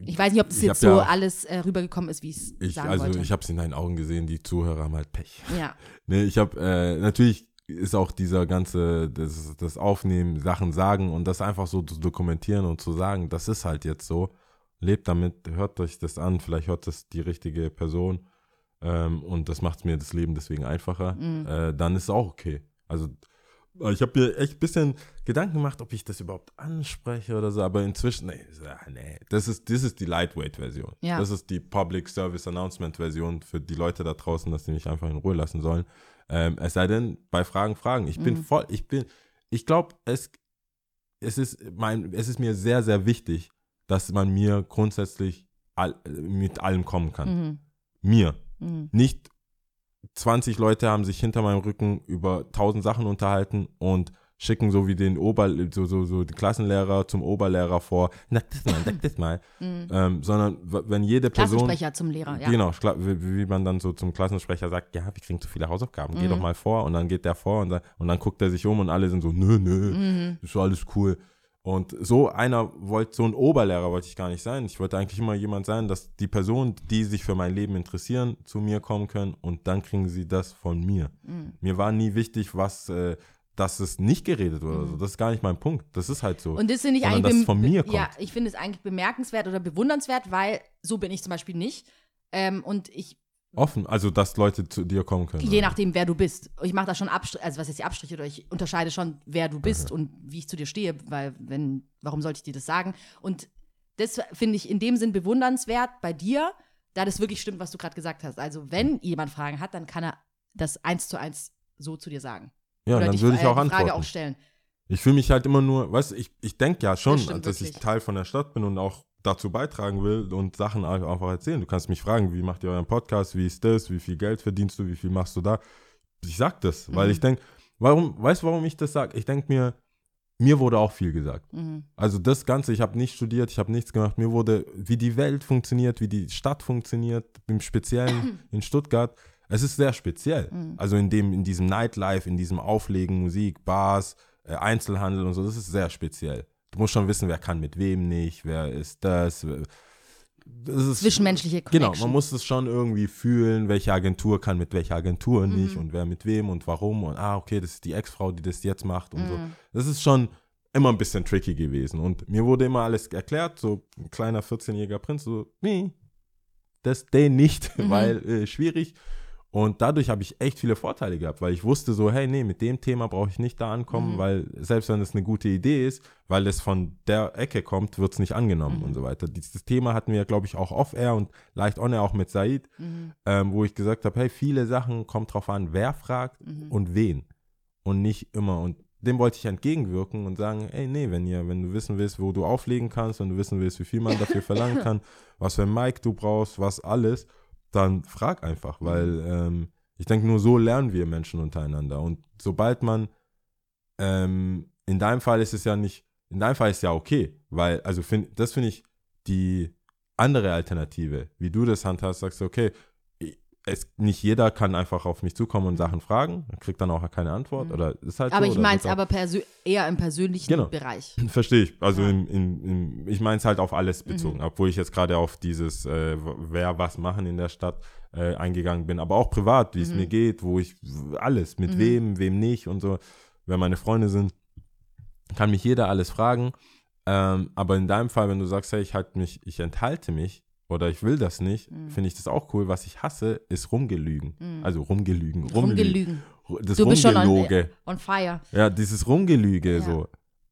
ich weiß nicht, ob das jetzt so ja- alles äh, rübergekommen ist, wie ich es ich, sagen also wollte. ich habe es in deinen Augen gesehen, die Zuhörer haben halt Pech. ja, Nee, ich habe, äh, natürlich ist auch dieser ganze, das, das Aufnehmen, Sachen sagen und das einfach so zu dokumentieren und zu sagen, das ist halt jetzt so. Lebt damit, hört euch das an, vielleicht hört das die richtige Person ähm, und das macht mir das Leben deswegen einfacher. Mhm. Äh, dann ist es auch okay. Also ich habe mir echt ein bisschen Gedanken gemacht, ob ich das überhaupt anspreche oder so, aber inzwischen, nee, ah, nee das ist, das ist die Lightweight-Version. Ja. Das ist die Public Service Announcement-Version für die Leute da draußen, dass die mich einfach in Ruhe lassen sollen. Ähm, es sei denn, bei Fragen, Fragen. Ich bin Mhm. voll, ich bin, ich glaube, es, es, ist mein, es ist mir sehr, sehr wichtig, dass man mir grundsätzlich all, mit allem kommen kann. mhm. Mir. Mhm. Nicht 20 Leute haben sich hinter meinem Rücken über 1000 Sachen unterhalten und schicken so wie den Ober, so, so, so den Klassenlehrer zum Oberlehrer vor, sag das mal, sag das mal. Mhm. ähm, sondern wenn jede Person, Klassensprecher zum Lehrer, ja. genau, wie, wie man dann so zum Klassensprecher sagt, ja, wir kriegen zu viele Hausaufgaben, geh Mhm. doch mal vor und dann geht der vor und dann, und dann guckt er sich um und alle sind so, nö, nö, Mhm. ist alles cool. Und so einer wollte, so ein Oberlehrer wollte ich gar nicht sein. Ich wollte eigentlich immer jemand sein, dass die Personen, die sich für mein Leben interessieren, zu mir kommen können und dann kriegen sie das von mir. Mhm. Mir war nie wichtig, was, äh, dass es nicht geredet wurde. so. Das ist gar nicht mein Punkt. Das ist halt so. Mhm. Und das finde ich Sondern eigentlich von mir Ja, kommt. ich finde es eigentlich bemerkenswert oder bewundernswert, weil so bin ich zum Beispiel nicht. Ähm, und ich, Offen, also dass Leute zu dir kommen können. je nachdem, wer du bist, ich mache da schon Abstriche, also was ist die Abstriche, oder ich unterscheide schon, wer du bist und wie ich zu dir stehe, weil, wenn, warum sollte ich dir das sagen? Und das finde ich in dem Sinn bewundernswert bei dir, da das wirklich stimmt, was du gerade gesagt hast. Also, wenn jemand Fragen hat, dann kann er das eins zu eins so zu dir sagen. Ja, oder dann würde ich äh, auch antworten. Frage auch stellen. Ich fühle mich halt immer nur, weißt du, ich, ich denke ja schon, Das dass ich wirklich. Teil von der Stadt bin und auch dazu beitragen will und Sachen einfach erzählen. Du kannst mich fragen, wie macht ihr euren Podcast, wie ist das, wie viel Geld verdienst du, wie viel machst du da? Ich sag das, weil Mhm. ich denke, warum, weißt du, warum ich das sage? Ich denke mir, mir wurde auch viel gesagt. Mhm. Also das Ganze, ich habe nicht studiert, ich habe nichts gemacht. Mir wurde, wie die Welt funktioniert, wie die Stadt funktioniert, im Speziellen in Stuttgart. Es ist sehr speziell. Mhm. Also in dem, in diesem Nightlife, in diesem Auflegen, Musik, Bars, äh, Einzelhandel und so, das ist sehr speziell. Du musst schon wissen, wer kann mit wem nicht, wer ist das. das ist, Zwischenmenschliche Genau, Connection. man muss es schon irgendwie fühlen, welche Agentur kann mit welcher Agentur Mhm. nicht und wer mit wem und warum und ah, okay, das ist die Ex-Frau, die das jetzt macht und so. Mhm. Das ist schon immer ein bisschen tricky gewesen. Und mir wurde immer alles erklärt, so ein kleiner 14-jähriger Prinz, so, nee, das den nicht, Mhm. weil äh, schwierig. Und dadurch habe ich echt viele Vorteile gehabt, weil ich wusste so, hey, nee, mit dem Thema brauche ich nicht da ankommen, Mhm. weil selbst wenn es eine gute Idee ist, weil es von der Ecke kommt, wird es nicht angenommen Mhm. und so weiter. Dieses Thema hatten wir, glaube ich, auch off-air und leicht on-air auch mit Said, Mhm. ähm, wo ich gesagt habe, hey, viele Sachen kommt drauf an, wer fragt Mhm. und wen. Und nicht immer. Und dem wollte ich entgegenwirken und sagen, ey, nee, wenn ihr, wenn du wissen willst, wo du auflegen kannst, wenn du wissen willst, wie viel man dafür verlangen kann, was für ein Mic du brauchst, was alles, dann frag einfach, weil ähm, ich denke, nur so lernen wir Menschen untereinander. Und sobald man, ähm, in deinem Fall ist es ja nicht, in deinem Fall ist es ja okay, weil, also find, das finde ich die andere Alternative, wie du das handhast, sagst du, okay, es, nicht jeder kann einfach auf mich zukommen und Sachen fragen, kriegt dann auch keine Antwort Mhm. oder ist halt Aber so. ich meine es aber eher im persönlichen Genau. Bereich. Verstehe ich. Also Ja. in, in, in, ich meine es halt auf alles Mhm. bezogen, obwohl ich jetzt gerade auf dieses, äh, wer was machen in der Stadt äh, eingegangen bin, aber auch privat, wie es Mhm. mir geht, wo ich alles, mit Mhm. wem, wem nicht und so. Wer meine Freunde sind, kann mich jeder alles fragen. Ähm, aber in deinem Fall, wenn du sagst, hey, ich halt mich, ich enthalte mich oder ich will das nicht, Mhm. finde ich das auch cool. Was ich hasse, ist rumgelügen. Mhm. Also rumgelügen, rumlügen. Rumgelügen. Das Du bist schon on- Rumgeloge. On fire. Ja, dieses Rumgelüge Ja. so.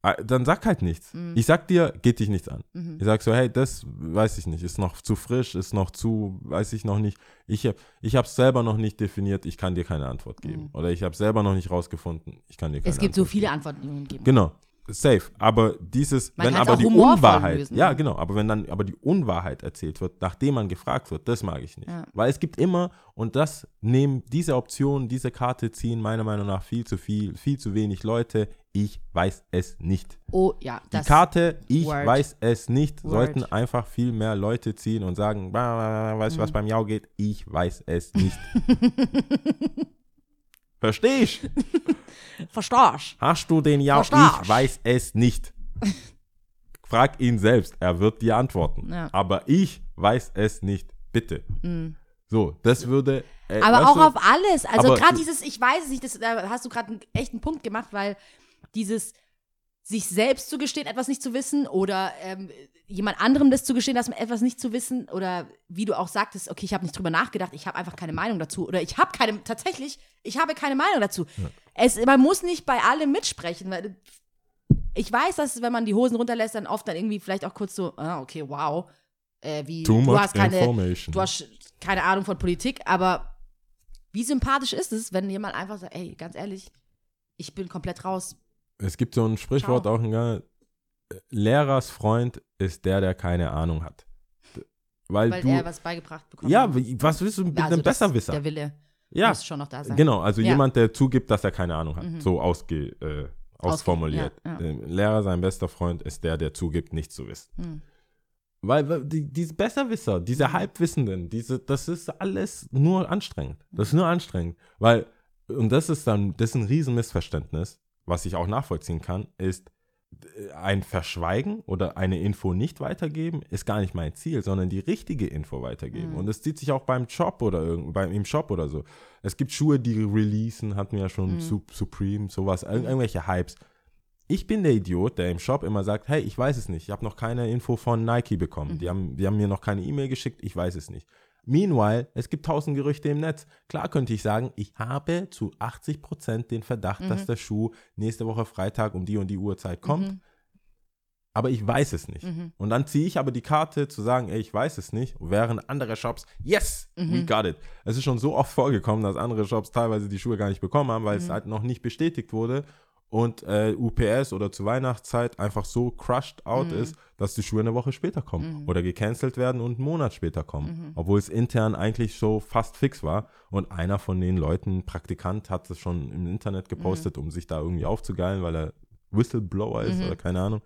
Ah, Dann sag halt nichts. Mhm. Ich sag dir, geht dich nichts an. Mhm. Ich sag so, hey, das weiß ich nicht, ist noch zu frisch, ist noch zu, weiß ich noch nicht. Ich habe ich es selber noch nicht definiert, ich kann dir keine Antwort geben. Mhm. Oder ich habe selber noch nicht rausgefunden, ich kann dir keine Es gibt so Antwort viele geben. Antworten, die man geben Genau. Safe. Aber dieses, Man wenn aber die Unwahrheit, lösen, ja genau, aber wenn dann aber die Unwahrheit erzählt wird, nachdem man gefragt wird, das mag ich nicht. Ja. Weil es gibt immer, und das nehmen diese Option, diese Karte ziehen meiner Meinung nach viel zu viel, viel zu wenig Leute. Ich weiß es nicht. Oh, ja, Die das. Karte, ich Word. weiß es nicht, Word. sollten einfach viel mehr Leute ziehen und sagen, "Bah, bah, bah, weißt du, Mhm. was beim Jau geht? Ich weiß es nicht. Versteh ich? Verstehst Hast du den Jau? Verstehst. Ich weiß es nicht. Frag ihn selbst, er wird dir antworten. Ja. Aber ich weiß es nicht. Bitte. So, das würde. äh, Aber auch du, auf alles. Also gerade dieses, ich weiß es nicht, das, da hast du gerade einen echten Punkt gemacht, weil dieses sich selbst zu gestehen, etwas nicht zu wissen oder ähm, jemand anderem das zu gestehen, dass man etwas nicht zu wissen oder wie du auch sagtest, okay, ich habe nicht drüber nachgedacht, ich habe einfach keine Meinung dazu oder ich habe keine, tatsächlich, ich habe keine Meinung dazu. Es, man muss nicht bei allem mitsprechen, weil ich weiß, dass wenn man die Hosen runterlässt, dann oft dann irgendwie vielleicht auch kurz so, ah, okay, wow, äh, wie Too du hast keine, du hast keine Ahnung von Politik, aber wie sympathisch ist es, wenn jemand einfach sagt, ey, ganz ehrlich, ich bin komplett raus. Es gibt so ein Sprichwort Ciao. auch, ein Lehrers Freund ist der, der keine Ahnung hat. Weil, Weil du. er was beigebracht bekommt. ja, was willst du mit Also einem Besserwisser? Der Wille Ja, muss schon noch da sein. genau. Also Ja. jemand, der zugibt, dass er keine Ahnung hat. Mhm. So ausge, äh, ausformuliert. ja, ja. Der Lehrer, sein bester Freund, ist der, der zugibt, nichts zu wissen. Mhm. Weil weil die, diese Besserwisser, diese Halbwissenden, diese, das ist alles nur anstrengend. Das ist nur anstrengend. Weil, und das ist dann, das ist ein Riesenmissverständnis, was ich auch nachvollziehen kann, ist, äh, ein Verschweigen oder eine Info nicht weitergeben, ist gar nicht mein Ziel, sondern die richtige Info weitergeben. Mhm. Und das zieht sich auch beim Shop oder irgend, beim, im Shop oder so. Es gibt Schuhe, die releasen, hatten wir ja schon, Mhm. Sup- Supreme, sowas, irg irgendwelche Hypes. Ich bin der Idiot, der im Shop immer sagt, hey, ich weiß es nicht, ich habe noch keine Info von Nike bekommen. Die, haben, die haben mir noch keine E-Mail geschickt, ich weiß es nicht. Meanwhile, es gibt tausend Gerüchte im Netz. Klar könnte ich sagen, ich habe zu 80% den Verdacht, dass der Schuh nächste Woche Freitag um die und die Uhrzeit kommt. Mhm. Aber ich weiß es nicht. Mhm. Und dann ziehe ich aber die Karte zu sagen, ey, ich weiß es nicht, während andere Shops, yes, we Mhm. got it. Es ist schon so oft vorgekommen, dass andere Shops teilweise die Schuhe gar nicht bekommen haben, weil es Mhm. halt noch nicht bestätigt wurde und äh, UPS oder zur Weihnachtszeit einfach so crushed out Mhm. ist, dass die Schuhe eine Woche später kommen oder gecancelt werden und einen Monat später kommen, Mhm. obwohl es intern eigentlich so fast fix war und einer von den Leuten, Praktikant, hat es schon im Internet gepostet, um sich da irgendwie aufzugeilen, weil er Whistleblower ist Mhm. oder keine Ahnung.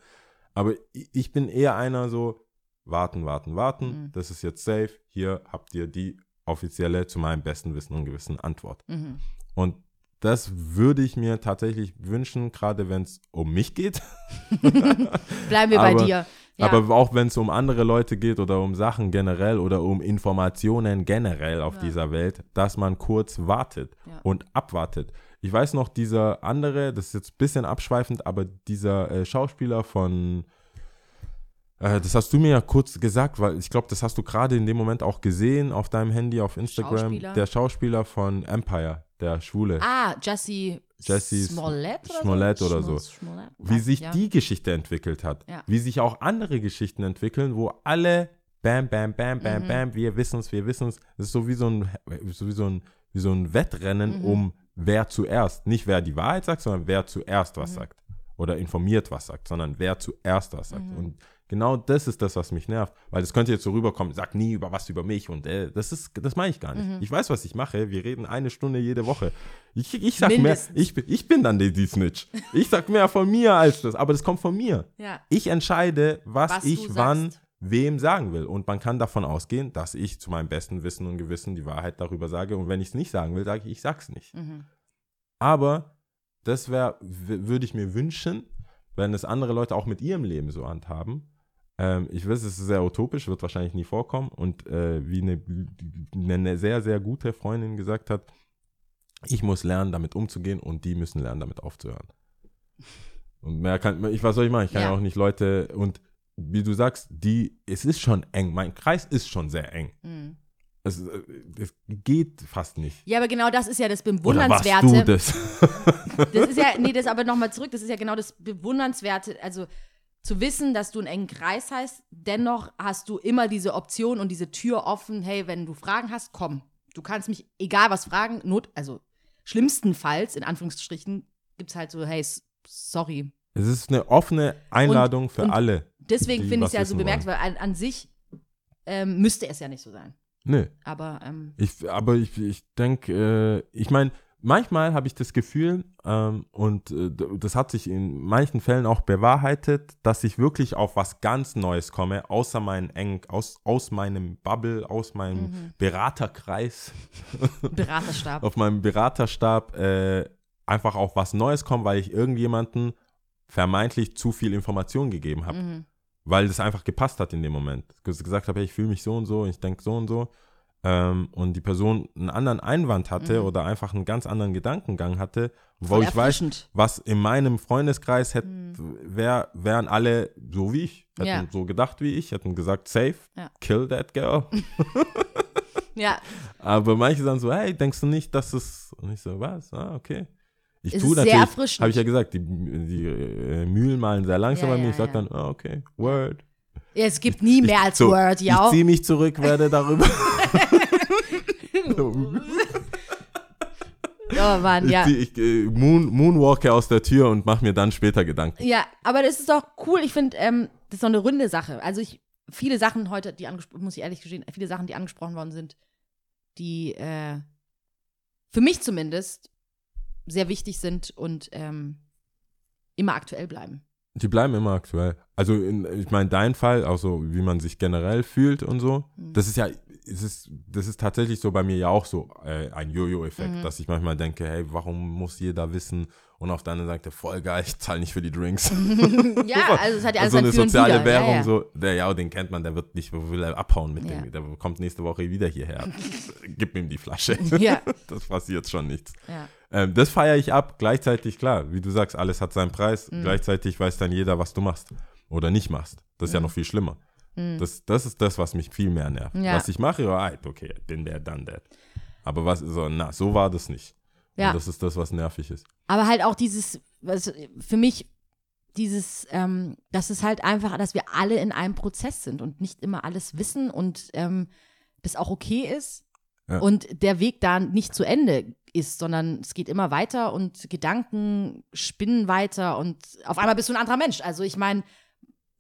Aber ich bin eher einer so, warten, warten, warten, Mhm. das ist jetzt safe, hier habt ihr die offizielle, zu meinem besten Wissen und Gewissen Antwort. Mhm. Und das würde ich mir tatsächlich wünschen, gerade wenn es um mich geht, Bleiben wir bei Aber- dir. Ja. aber auch wenn es um andere Leute geht oder um Sachen generell oder um Informationen generell auf Ja. dieser Welt, dass man kurz wartet Ja. und abwartet. Ich weiß noch, dieser andere, das ist jetzt ein bisschen abschweifend, aber dieser äh, Schauspieler von, äh, das hast du mir ja kurz gesagt, weil ich glaube, das hast du gerade in dem Moment auch gesehen auf deinem Handy, auf Instagram. Schauspieler? Der Schauspieler von Empire, der Schwule. ah, Jesse, Jesse Smollett oder Smollett so? oder so. Smollett? wie sich ja. die Geschichte entwickelt hat. Ja. Wie sich auch andere Geschichten entwickeln, wo alle bam, bam, bam, bam, Mhm. bam, wir wissen es, wir wissen es. Das ist so wie so ein, so wie so ein, wie so ein Wettrennen Mhm. um wer zuerst. Nicht wer die Wahrheit sagt, sondern wer zuerst was Mhm. sagt. Oder informiert was sagt, sondern wer zuerst was sagt. Mhm. Und genau das ist das, was mich nervt. Weil das könnte jetzt so rüberkommen, sag nie über was über mich und äh, das ist, das meine ich gar nicht. Mhm. Ich weiß, was ich mache. Wir reden eine Stunde jede Woche. Ich, ich sag mehr, Mindestens. ich, bin- ich bin dann die, die Snitch. Ich sag mehr von mir als das, aber das kommt von mir. Ja. Ich entscheide, was, Was ich wann sagst. wem sagen will. Und man kann davon ausgehen, dass ich zu meinem besten Wissen und Gewissen die Wahrheit darüber sage. Und wenn ich es nicht sagen will, sage ich, ich sag's nicht. Mhm. Aber das wäre, würde ich mir wünschen, wenn es andere Leute auch mit ihrem Leben so handhaben. Ähm, ich weiß, es ist sehr utopisch, wird wahrscheinlich nie vorkommen. Und äh, wie eine, eine sehr, sehr gute Freundin gesagt hat, ich muss lernen, damit umzugehen und die müssen lernen, damit aufzuhören. Und mehr kann, ich, was soll ich machen? Ich kann ja, Ja. auch nicht Leute, und wie du sagst, die, es ist schon eng, mein Kreis ist schon sehr eng. Mhm. Es, es geht fast nicht. Ja, aber genau das ist ja das Oder warst Bewundernswerte. du das? Das ist ja, nee, das aber nochmal zurück, das ist ja genau das Bewundernswerte, also zu wissen, dass du einen engen Kreis hast, dennoch hast du immer diese Option und diese Tür offen, hey, wenn du Fragen hast, komm. Du kannst mich, egal was fragen, not, also schlimmstenfalls, in Anführungsstrichen, gibt es halt so, hey, sorry. Es ist eine offene Einladung für und alle. Deswegen finde ich es ja so bemerkenswert, weil an, an sich ähm, müsste es ja nicht so sein. Nö. Aber ähm, Ich, aber ich, ich denke, äh, ich meine, manchmal habe ich das Gefühl, ähm, und äh, das hat sich in manchen Fällen auch bewahrheitet, dass ich wirklich auf was ganz Neues komme, außer meinen eng, aus, aus meinem Bubble, aus meinem Mhm. Beraterkreis, Beraterstab. auf meinem Beraterstab, äh, einfach auf was Neues komme, weil ich irgendjemanden vermeintlich zu viel Information gegeben habe Mhm. weil das einfach gepasst hat in dem Moment. Ges- Gesagt habe, hey, ich fühle mich so und so, ich denke so und so. Ähm, und die Person einen anderen Einwand hatte oder einfach einen ganz anderen Gedankengang hatte, wo Mhm. Ich weiß, was in meinem Freundeskreis hätte, wär, wären alle so wie ich, hätten Ja. so gedacht wie ich, hätten gesagt, safe, Ja. kill that girl. Ja, Aber manche sagen so, hey, denkst du nicht, dass es, und ich so, was, ah, okay. Ich tue ist sehr natürlich, habe ich ja gesagt, die, die äh, Mühlen malen sehr langsam Ja, bei mir. ich sage dann, ah, okay, Word. Ja, es gibt nie mehr als so, Word, ja. Ich ziehe mich zurück, werde darüber. Oh Mann, ich ja. zieh, ich äh, moon, moonwalke aus der Tür und mache mir dann später Gedanken. Ja, aber das ist doch cool. Ich finde, ähm, das ist doch eine runde Sache. Also ich, viele Sachen heute, die angesprochen, muss ich ehrlich gestehen, viele Sachen, die angesprochen worden sind, die äh, für mich zumindest sehr wichtig sind und ähm, immer aktuell bleiben. Die bleiben immer aktuell. Also in, ich meine, dein Fall, auch so, wie man sich generell fühlt und so, Mhm. das ist ja, es ist, das ist tatsächlich so bei mir ja auch so äh, ein Jojo-Effekt, Mhm. dass ich manchmal denke, hey, warum muss jeder wissen? Und auf der anderen Seite, voll geil, ich zahle nicht für die Drinks. ja, also es hat ja alles so eine soziale. Währung, ja, ja. so, der ja, den kennt man, der wird nicht, will er abhauen mit Ja. dem, der kommt nächste Woche wieder hierher. Gib ihm die Flasche. Ja, Das passiert schon nichts. ja. Ähm, das feiere ich ab. Gleichzeitig, klar, wie du sagst, alles hat seinen Preis. Mhm. Gleichzeitig weiß dann jeder, was du machst oder nicht machst. Das ist ja noch viel schlimmer. Das, das ist das, was mich viel mehr nervt. Mhm. Ja. Was ich mache, ja, right, okay, bin der, dann der. Aber was, so, na, so war das nicht. Ja. Und das ist das, was nervig ist. Aber halt auch dieses, was für mich, dieses, ähm, dass es halt einfach, dass wir alle in einem Prozess sind und nicht immer alles wissen und ähm, das auch okay ist. Ja. Und der Weg da nicht zu Ende ist, sondern es geht immer weiter und Gedanken spinnen weiter und auf einmal bist du ein anderer Mensch. Also ich meine,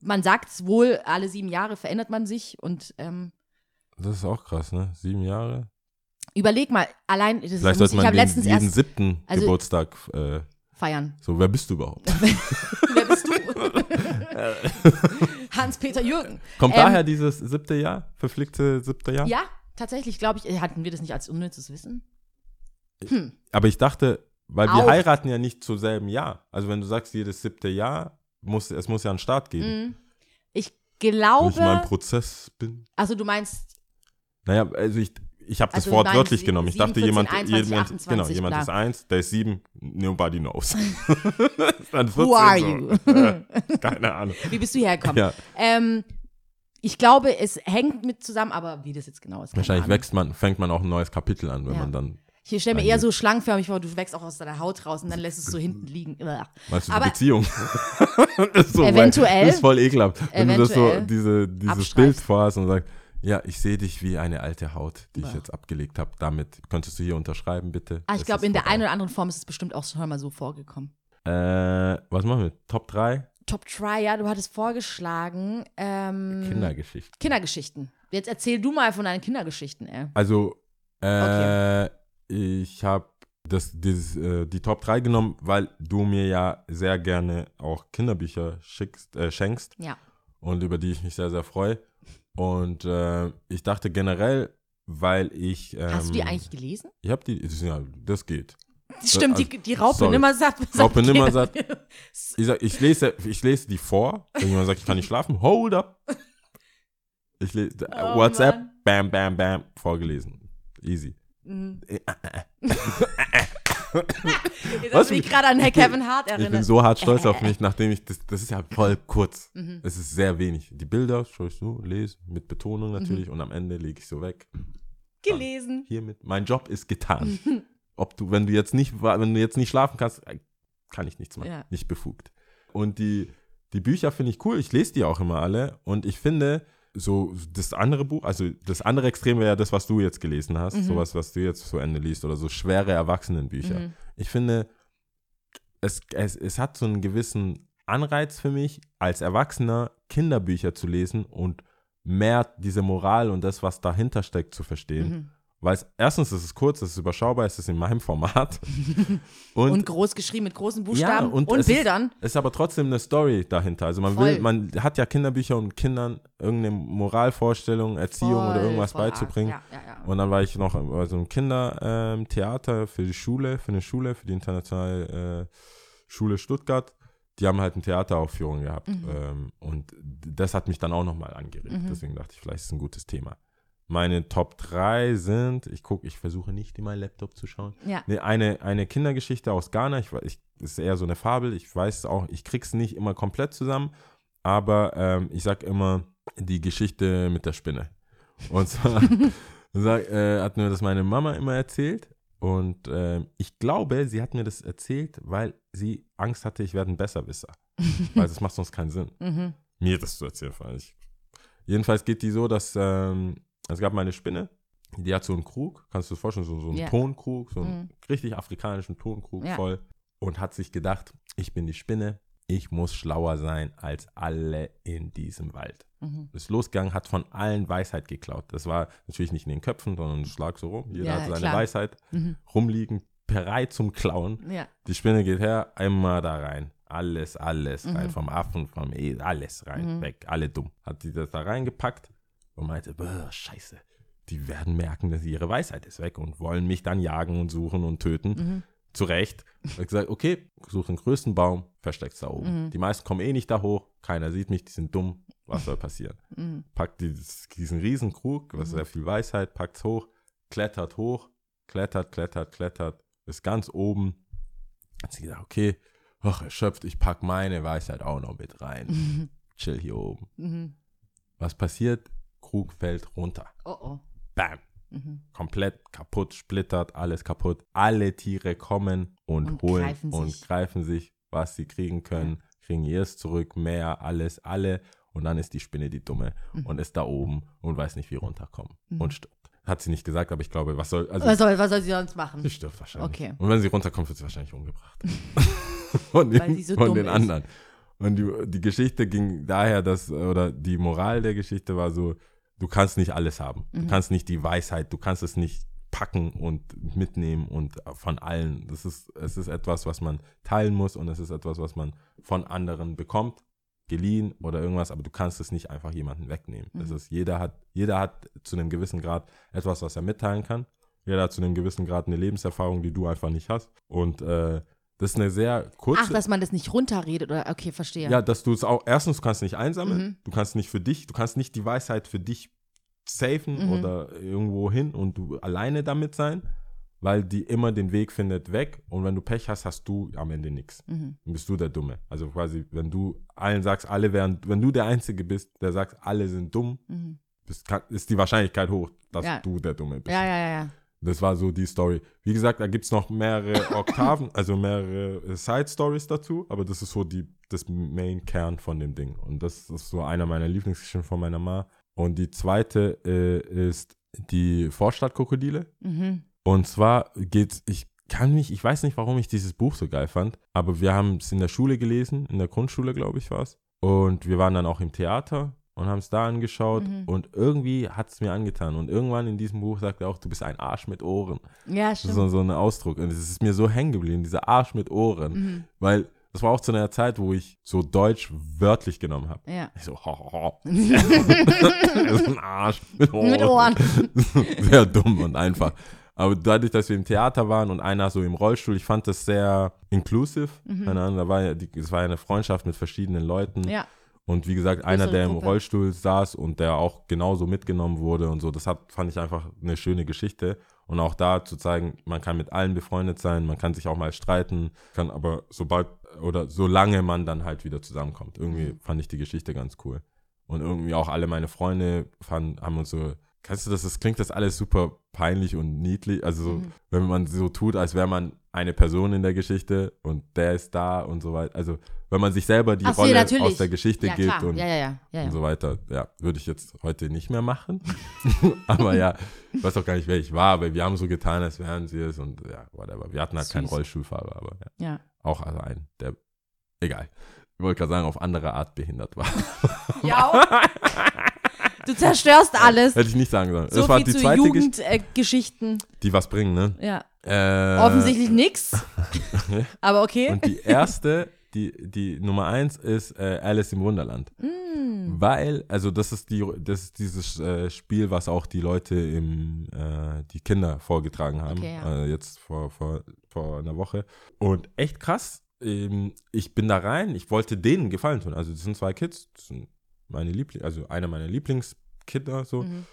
man sagt es wohl, alle sieben Jahre verändert man sich und ähm, Das ist auch krass, ne? Sieben Jahre. überleg mal, allein, das Vielleicht muss, sollte ich man habe den, letztens jeden erst siebten also- Geburtstag äh, feiern. so, wer bist du überhaupt? Wer bist du? Hans-Peter Jürgen. Kommt Ähm, daher dieses siebte Jahr, verflickte siebte Jahr? Ja, tatsächlich, glaube ich, hatten wir das nicht als unnützes Wissen? Aber ich dachte, weil wir Auch. heiraten ja nicht zur selben Jahr. Also wenn du sagst, jedes siebte Jahr, muss, es muss ja einen Start geben. Mhm. Ich Wenn ich in meinem glaube, Prozess bin. also du meinst, Naja, also ich, ich habe das Also Wort wörtlich genommen. Ich 7, dachte, 14, jemand, 21, jemand 28, genau, jemand klar. ist eins, der ist sieben, nobody knows. Dann 14 who are so. you? Keine Ahnung. Wie bist du hergekommen? Ja, Ähm, ich glaube, es hängt mit zusammen, aber wie das jetzt genau ist. wahrscheinlich wächst man, fängt man auch ein neues Kapitel an, wenn Ja. man dann, Ich stelle mir Einige- eher so schlangenförmig vor, du wächst auch aus deiner Haut raus und dann lässt es so hinten liegen. Meinst du Aber- die Beziehung? das ist so, Eventuell. Das ist voll ekelhaft. Wenn du das so, diese, dieses. Bild vorhast und sagst, ja, ich sehe dich wie eine alte Haut, die ich Bah. jetzt abgelegt habe. Damit könntest du hier unterschreiben, bitte. Ah, ich glaube, in der einen oder anderen Form ist es bestimmt auch schon mal so vorgekommen. Äh, was machen wir? Top 3? Top Try, ja, du hattest vorgeschlagen. Ähm, Kindergeschichten. Kindergeschichten. Jetzt erzähl du mal von deinen Kindergeschichten, ey. Also, äh, ich habe das, dieses, äh, die Top 3 genommen, weil du mir ja sehr gerne auch Kinderbücher schickst, äh, schenkst Ja. und über die ich mich sehr, sehr freue. Und äh, ich dachte generell, weil ich. Ähm, Hast du die eigentlich gelesen? Ich habe die, ja, das geht. Stimmt, die, die Raupe sorry. Nimmersatt. sagt Raupe. Nimmersatt. Ich, sag, ich, lese, ich lese die vor, wenn jemand sagt, ich kann nicht schlafen, hold up. Ich lese Oh, WhatsApp, Mann. bam, bam, bam, vorgelesen. Easy. Mhm. Äh, Jetzt Was hast du mich gerade an Herr Kevin Hart Ich erinnert. bin so hart stolz auf mich, nachdem ich, das, das ist ja voll kurz. Mhm. Es ist sehr wenig. Die Bilder schaue ich so, lese, mit Betonung Mhm. natürlich und am Ende lege ich so weg. gelesen. Hiermit, mein Job ist getan. Ob du, wenn du jetzt nicht, wenn du jetzt nicht schlafen kannst, äh, kann ich nichts machen. Ja. Nicht befugt. Und die, die Bücher finde ich cool. Ich lese die auch immer alle. Und ich finde, so das andere Buch, also das andere Extrem wäre ja das, was du jetzt gelesen hast. Mhm. Sowas, was du jetzt zu Ende liest. Oder so schwere Erwachsenenbücher. Mhm. Ich finde, es, es, es hat so einen gewissen Anreiz für mich, als Erwachsener Kinderbücher zu lesen und mehr diese Moral und das, was dahinter steckt, zu verstehen. Mhm. Weil es, erstens ist es kurz, es ist überschaubar, es ist in meinem Format. Und, Und, groß geschrieben mit großen Buchstaben und, es Bildern. Ist, ist aber trotzdem eine Story dahinter. Also man Voll. will, man hat ja Kinderbücher, um Kindern irgendeine Moralvorstellung, Erziehung oder Voll, irgendwas voll arg. beizubringen. Ja, ja, ja. Und dann war ich noch bei so einem Kindertheater für die Schule, für eine Schule, für die internationale äh, Schule Stuttgart. Die haben halt eine Theateraufführung gehabt. Mhm. Ähm, und das hat mich dann auch nochmal angeregt. Deswegen dachte ich, vielleicht ist es ein gutes Thema. Meine Top 3 sind, ich gucke, ich versuche nicht in meinen Laptop zu schauen. Ja. Nee, eine, eine Kindergeschichte aus Ghana. Ich, ich, ist eher so eine Fabel. Ich weiß auch, ich krieg's nicht immer komplett zusammen. Aber ähm, ich sag immer die Geschichte mit der Spinne. Und zwar sag, äh, hat mir das meine Mama immer erzählt. Und ähm, ich glaube, sie hat mir das erzählt, weil sie Angst hatte, ich werde ein Besserwisser. weil das macht sonst keinen Sinn Mhm. mir das zu erzählen. Weil ich, jedenfalls geht die so, dass ähm, es gab mal eine Spinne, die hat so einen Krug, kannst du dir vorstellen, so, so einen Ja. Tonkrug, so einen Mhm. richtig afrikanischen Tonkrug Ja. voll und hat sich gedacht, ich bin die Spinne, ich muss schlauer sein als alle in diesem Wald. Mhm. Ist losgegangen, hat von allen Weisheit geklaut. Das war natürlich nicht in den Köpfen, sondern es lag so rum. Jeder Ja, hatte seine klar. Weisheit Mhm. rumliegen, bereit zum Klauen. Ja. Die Spinne geht her, einmal da rein. Alles, alles rein. Mhm. Vom Affen, vom E, alles rein. Mhm. Weg, alle dumm. Hat die das da reingepackt und meinte, "Bäh, scheiße, die werden merken, dass ihre Weisheit ist weg und wollen mich dann jagen und suchen und töten. Mhm. Zu Recht. Hat gesagt, okay, such den größten Baum, versteck's da oben. Mhm. Die meisten kommen eh nicht da hoch, keiner sieht mich, die sind dumm. Was soll passieren? Mhm. Packt dieses, diesen riesen Krug, was Mhm. sehr viel Weisheit, packt's hoch, klettert hoch, klettert, klettert, klettert, ist ganz oben. Hat sie gesagt, okay, ach, erschöpft, ich pack meine Weisheit auch noch mit rein. Mhm. Chill hier oben. Mhm. Was passiert? Krug fällt runter. Oh oh. Bam. Mhm. Komplett kaputt, splittert, alles kaputt. Alle Tiere kommen und, Und holen greifen und sich. greifen sich, was sie kriegen können, kriegen ihrs zurück, mehr, alles, alle. Und dann ist die Spinne die Dumme Mhm. und ist da oben und weiß nicht, wie runterkommen Mhm. und stirbt. Hat sie nicht gesagt, aber ich glaube, was soll, also Was soll, was soll sie sonst machen? sie stirbt wahrscheinlich. Okay. Und wenn sie runterkommt, wird sie wahrscheinlich umgebracht. von den, so von den anderen. Und die, die Geschichte ging daher, dass, oder die Moral der Geschichte war so, du kannst nicht alles haben. Du Mhm. kannst nicht die Weisheit, du kannst es nicht packen und mitnehmen und von allen. Das ist, es ist etwas, was man teilen muss und es ist etwas, was man von anderen bekommt, geliehen oder irgendwas, aber du kannst es nicht einfach jemanden wegnehmen. Das Mhm. ist, jeder hat, jeder hat zu einem gewissen Grad etwas, was er mitteilen kann. Jeder hat zu einem gewissen Grad eine Lebenserfahrung, die du einfach nicht hast. Und äh, das ist eine sehr kurze. Ach, dass man das nicht runterredet oder okay, verstehe. Ja, dass du es auch, erstens, du kannst nicht einsammeln, Mhm. du kannst nicht für dich, du kannst nicht die Weisheit für dich safen Mhm. oder irgendwo hin und du alleine damit sein, weil die immer den Weg findet weg und wenn du Pech hast, hast du am Ende nichts. Mhm. Dann bist du der Dumme. Also quasi, wenn du allen sagst, alle wären, wenn du der Einzige bist, der sagt, alle sind dumm, Mhm. bist, kann, ist die Wahrscheinlichkeit hoch, dass Ja. du der Dumme bist. Ja, ja, ja, ja. Das war so die Story. Wie gesagt, da gibt es noch mehrere Oktaven, also mehrere Side-Stories dazu, aber das ist so die, das Main-Kern von dem Ding. Und das ist so einer meiner Lieblingsgeschichten von meiner Ma. Und die zweite äh, ist die Vorstadtkrokodile. Mhm. Und zwar geht's, ich kann mich, ich weiß nicht, warum ich dieses Buch so geil fand, aber wir haben es in der Schule gelesen, in der Grundschule, glaube ich, war es. Und wir waren dann auch im Theater und haben es da angeschaut Mhm. und irgendwie hat es mir angetan. Und irgendwann in diesem Buch sagt er auch, du bist ein Arsch mit Ohren. Ja, stimmt. so, so ein Ausdruck. Und es ist mir so hängen geblieben, dieser Arsch mit Ohren. Mhm. Weil das war auch zu einer Zeit, wo ich so Deutsch wörtlich genommen habe. Ja. Ich so, ho, ho, das ist ein Arsch mit Ohren. Mit Ohren. sehr dumm und einfach. Aber dadurch, dass wir im Theater waren und einer so im Rollstuhl, ich fand das sehr inclusive. Keine Ahnung, da war ja, die, es war ja eine Freundschaft mit verschiedenen Leuten. Mhm. Ja. Und wie gesagt, einer, der im Gruppe. Rollstuhl saß und der auch genauso mitgenommen wurde und so, das hat, fand ich einfach eine schöne Geschichte. Und auch da zu zeigen, man kann mit allen befreundet sein, man kann sich auch mal streiten, kann aber sobald oder solange man dann halt wieder zusammenkommt. Irgendwie Mhm. fand ich die Geschichte ganz cool. Und irgendwie auch alle meine Freunde fanden, haben uns so, kennst du das, das klingt das alles super peinlich und niedlich, also so, Mhm. wenn man so tut, als wäre man eine Person in der Geschichte und der ist da und so weiter. Also wenn man sich selber die Ach Rolle aus der Geschichte ja, gibt und ja, ja, und so weiter. Ja, würde ich jetzt heute nicht mehr machen. aber ja, ich weiß auch gar nicht, wer ich war, aber wir haben so getan, als wären sie es und ja, whatever. Wir hatten halt keinen Süß. Rollstuhlfahrer, aber ja, ja. auch also einen, der, egal. ich wollte gerade sagen, auf andere Art behindert war. Ja. Du zerstörst alles. Hätte ich nicht sagen sollen. So das war die zu zweite Geschichte, Jugendgeschichten. die was bringen, ne? ja. Äh, Offensichtlich nix. Aber okay. Und die erste, die, die Nummer eins ist äh, Alice im Wunderland. Mm. Weil, also das ist die, das ist dieses äh, Spiel, was auch die Leute im, äh, die Kinder vorgetragen haben. Okay, ja. äh, jetzt vor, vor, vor einer Woche. Und echt krass. Ähm, ich bin da rein, ich wollte denen Gefallen tun. Also das sind zwei Kids, das sind meine Liebling, also einer meiner Lieblingskinder so. Mhm.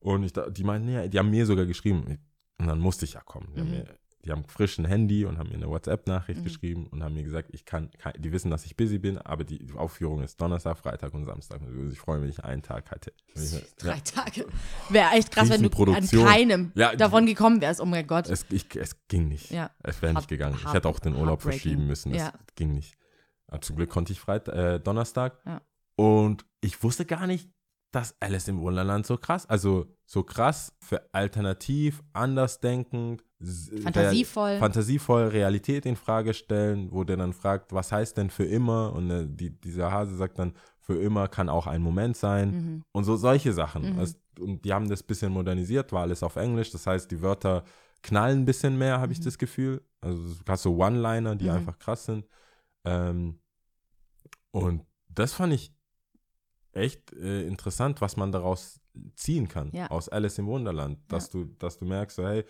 Und ich, die meinten, ja, die haben mir sogar geschrieben. Und dann musste ich ja kommen. Die, haben, Mhm. mir, die haben frisch ein Handy und haben mir eine WhatsApp-Nachricht Mhm. geschrieben und haben mir gesagt, ich kann, kann, die wissen, dass ich busy bin, aber die Aufführung ist Donnerstag, Freitag und Samstag. Ich freue mich, wenn ich einen Tag ich- Drei Ja, Tage. Wäre echt krass, wenn du an keinem Ja, davon gekommen wärst. Oh mein Gott. es, ich, es ging nicht. Ja. Es wäre nicht gegangen. Ich hätte auch den Urlaub verschieben müssen. Es ging nicht. Aber zum Glück konnte ich Freitag, äh, Donnerstag. Ja. Und ich wusste gar nicht, dass Alice im Wunderland so krass, also so krass für alternativ, andersdenkend, Fantasievoll. Real, fantasievoll Realität in Frage stellen, wo der dann fragt, was heißt denn für immer? Und äh, die, dieser Hase sagt dann, für immer kann auch ein Moment sein. Mhm. Und so solche Sachen. Mhm. Also, und die haben das ein bisschen modernisiert, war alles auf Englisch. Das heißt, die Wörter knallen ein bisschen mehr, habe ich Mhm. das Gefühl. Also hast so One-Liner, die Mhm. einfach krass sind. Ähm, und das fand ich echt äh, interessant, was man daraus ziehen kann, Ja. aus Alice im Wunderland. Dass, du, dass du merkst, so, hey,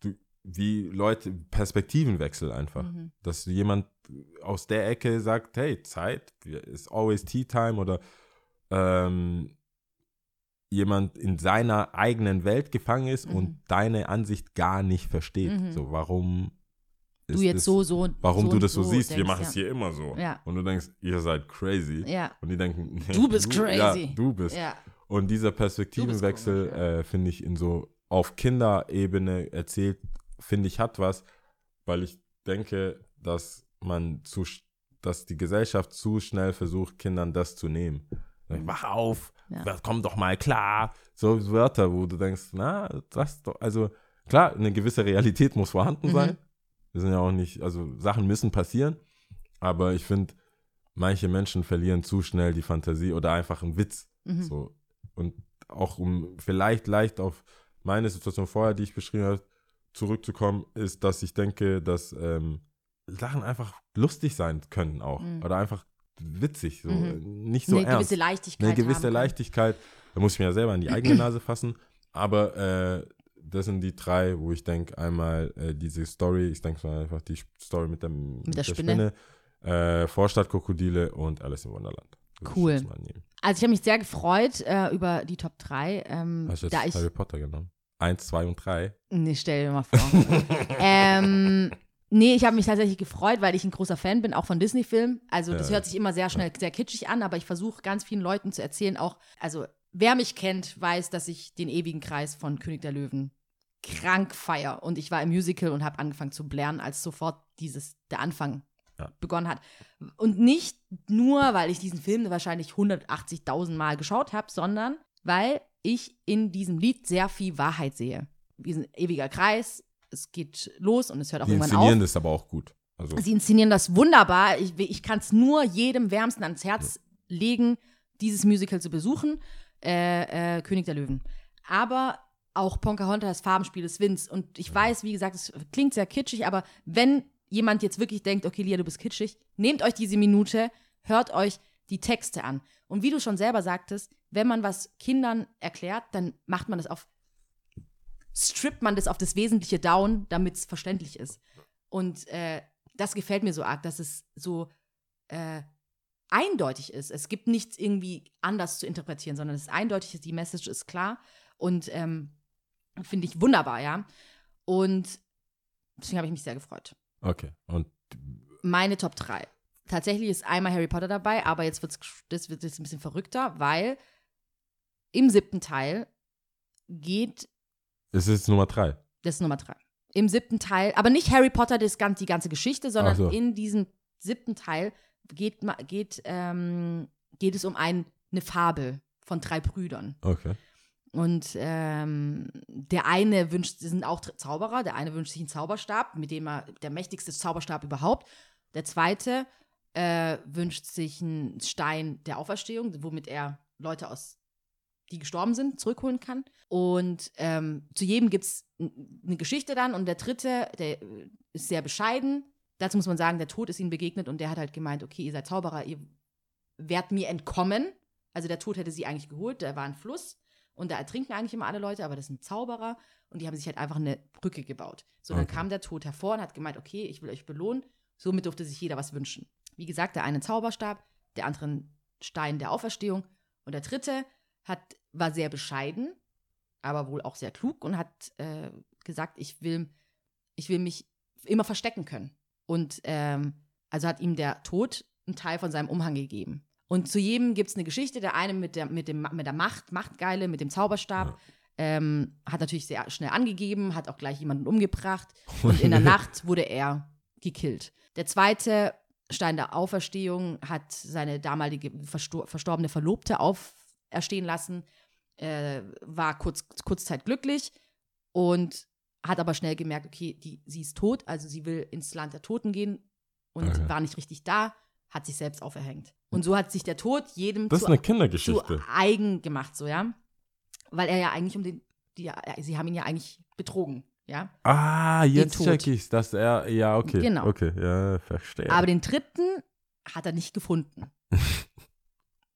du, wie Leute, Perspektivenwechsel einfach. Mhm. Dass jemand aus der Ecke sagt, hey, Zeit, ist always tea time oder ähm, jemand in seiner eigenen Welt gefangen ist Mhm. und deine Ansicht gar nicht versteht. Mhm. So, warum Du ist jetzt das- so, so. warum so du das so, siehst, wir denkst, machen ja. es hier immer so. Ja. Und du denkst, ihr seid crazy. Ja. Und die denken, nee, Du bist crazy. Ja, du bist. Und dieser Perspektivenwechsel, äh, finde ich, in so auf Kinderebene erzählt, finde ich, hat was, weil ich denke, dass man zu, dass die Gesellschaft zu schnell versucht, Kindern das zu nehmen. Wach auf, komm doch mal klar. So Wörter, wo du denkst, na, das doch, also klar, eine gewisse Realität muss vorhanden Mhm. sein. Wir sind ja auch nicht, also Sachen müssen passieren, aber ich finde, manche Menschen verlieren zu schnell die Fantasie oder einfach einen Witz. Mhm. So. Und auch um vielleicht leicht auf meine Situation vorher, die ich beschrieben habe, zurückzukommen, ist, dass ich denke, dass ähm, Sachen einfach lustig sein können auch. Mhm. Oder einfach witzig, so Mhm. nicht so Eine ernst. gewisse Leichtigkeit. Eine gewisse. Leichtigkeit. Da muss ich mir ja selber an die eigene Nase fassen. Aber äh, das sind die drei, wo ich denke, einmal äh, diese Story, ich denke mal einfach die Story mit, dem, mit, der Spinne. äh, Vorstadtkrokodile und Alice im ich Cool. nehmen. Also ich habe mich sehr gefreut äh, über die Top 3. Ähm, Hast du da jetzt ich, Harry Potter genommen? Eins, zwei und drei. Nee, stell dir mal vor. ähm, nee, ich habe mich tatsächlich gefreut, weil ich ein großer Fan bin, auch von Disney-Filmen. Also das Ja. hört sich immer sehr schnell sehr kitschig an, aber ich versuche ganz vielen Leuten zu erzählen, auch, also wer mich kennt, weiß, dass ich den ewigen Kreis von König der Löwen krank feier. Und ich war im Musical und habe angefangen zu blären, als sofort dieses, der Anfang Ja. begonnen hat. Und nicht nur, weil ich diesen Film wahrscheinlich 180.000 Mal geschaut habe, sondern weil ich in diesem Lied sehr viel Wahrheit sehe. Sind ein ewiger Kreis, es geht los und es hört auch Die irgendwann inszenieren auf. das aber auch gut. Also, Sie inszenieren das wunderbar. Ich, ich kann es nur jedem wärmsten ans Herz legen, dieses Musical zu besuchen. Äh, äh, König der Löwen. Aber auch Pocahontas, Farbenspiel des Winds. Und ich weiß, wie gesagt, es klingt sehr kitschig, aber wenn jemand jetzt wirklich denkt, okay, Lia, du bist kitschig, nehmt euch diese Minute, hört euch die Texte an. Und wie du schon selber sagtest, wenn man was Kindern erklärt, dann macht man das auf, strippt man das auf das Wesentliche down, damit es verständlich ist. Und äh, das gefällt mir so arg, dass es so äh, eindeutig ist. Es gibt nichts irgendwie anders zu interpretieren, sondern es ist eindeutig, die Message ist klar und ähm, finde ich wunderbar, ja. Und deswegen habe ich mich sehr gefreut. okay. Und Meine Top 3. Tatsächlich ist einmal Harry Potter dabei, aber jetzt wird's, das wird jetzt ein bisschen verrückter, weil im siebten Teil geht es ist Nummer drei. Das ist Nummer drei. Im siebten Teil, aber nicht Harry Potter, das, gan- die ganze Geschichte, sondern so. in diesem siebten Teil geht, geht, ähm, geht es um ein, eine Fabel von drei Brüdern. Okay. Und ähm, der eine wünscht, sie sind auch Zauberer, der eine wünscht sich einen Zauberstab, mit dem er, der mächtigste Zauberstab überhaupt. Der zweite äh, wünscht sich einen Stein der Auferstehung, womit er Leute aus, die gestorben sind, zurückholen kann. Und ähm, zu jedem gibt es eine Geschichte dann. Und der dritte, der äh, ist sehr bescheiden. Dazu muss man sagen, der Tod ist ihm begegnet und der hat halt gemeint, okay, ihr seid Zauberer, ihr werdet mir entkommen. Also der Tod hätte sie eigentlich geholt, da war ein Fluss und da ertrinken eigentlich immer alle Leute, aber das sind Zauberer und die haben sich halt einfach eine Brücke gebaut. So, dann Okay. kam der Tod hervor und hat gemeint, okay, ich will euch belohnen. Somit durfte sich jeder was wünschen. Wie gesagt, der eine Zauberstab, der andere Stein der Auferstehung und der dritte hat, war sehr bescheiden, aber wohl auch sehr klug und hat äh, gesagt, ich will, ich will mich immer verstecken können. Und ähm, also hat ihm der Tod einen Teil von seinem Umhang gegeben. Und zu jedem gibt es eine Geschichte. Der eine mit der, mit dem, mit der Macht, Machtgeile, mit dem Zauberstab, Ja. ähm, hat natürlich sehr schnell angegeben, hat auch gleich jemanden umgebracht. Und in der Nacht wurde er gekillt. Der zweite Stein der Auferstehung hat seine damalige verstor verstorbene Verlobte auferstehen lassen, äh, war kurz, kurzzeit glücklich und hat aber schnell gemerkt, okay, die, sie ist tot, also sie will ins Land der Toten gehen und Okay. war nicht richtig da, hat sich selbst auferhängt. Und so hat sich der Tod jedem Das ist zu, eine zu Kindergeschichte. eigen gemacht, so, ja. Weil er ja eigentlich um den, die, sie haben ihn ja eigentlich betrogen, ja. Ah, jetzt check ich's, dass er, ja, okay. Genau. Okay, ja, verstehe. Aber den dritten hat er nicht gefunden.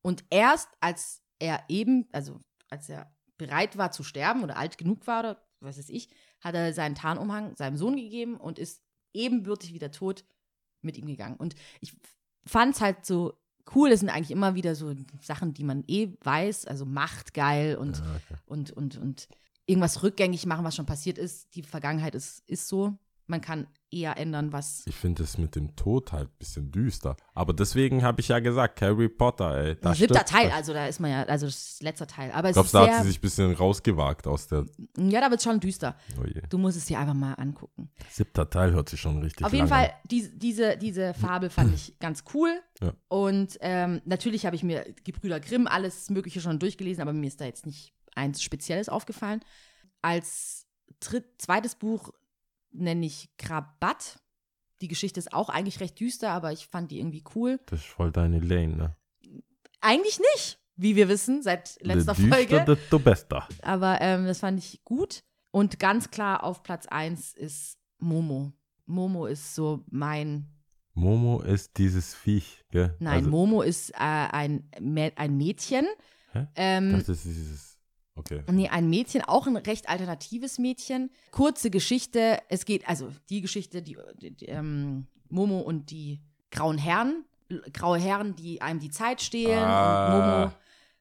Und erst als er eben, also als er bereit war zu sterben oder alt genug war oder was weiß ich, hat er seinen Tarnumhang seinem Sohn gegeben und ist ebenbürtig wie der Tod mit ihm gegangen. Und ich fand es halt so cool, das sind eigentlich immer wieder so Sachen, die man eh weiß, also Macht geil und, ja, okay. und, und, und irgendwas rückgängig machen, was schon passiert ist. Die Vergangenheit ist, ist so. Man kann eher ändern, was Ich finde das mit dem Tod halt ein bisschen düster. Aber deswegen habe ich ja gesagt, Harry Potter, ey. Da siebter Teil, also da ist man ja, also das ist letzter Teil. Aber es ist du, da hat sie sich ein bisschen rausgewagt aus der. ja, da wird es schon düster. Oh. Du musst es dir einfach mal angucken. Siebter Teil hört sich schon richtig Auf jeden Fall, die, diese, diese Fabel fand ich ganz cool. Ja. Und ähm, natürlich habe ich mir Gebrüder Grimm alles Mögliche schon durchgelesen, aber mir ist da jetzt nicht eins Spezielles aufgefallen. Als dritt, zweites Buch nenne ich Krabat. Die Geschichte ist auch eigentlich recht düster, aber ich fand die irgendwie cool. Das ist voll deine Lane, ne? Eigentlich nicht, wie wir wissen, seit letzter düster, Folge. desto besser. Aber ähm, das fand ich gut. Und ganz klar auf Platz 1 ist Momo. Momo ist so mein. Momo ist dieses Viech, gell? Nein, also, Momo ist äh, ein, ein Mädchen. Ähm, Das ist dieses. Okay. nee, ein Mädchen, auch ein recht alternatives Mädchen. Kurze Geschichte. Es geht, also die Geschichte, die, die, die ähm, Momo und die grauen Herren. Graue Herren, die einem die Zeit stehlen. Ah. Und Momo.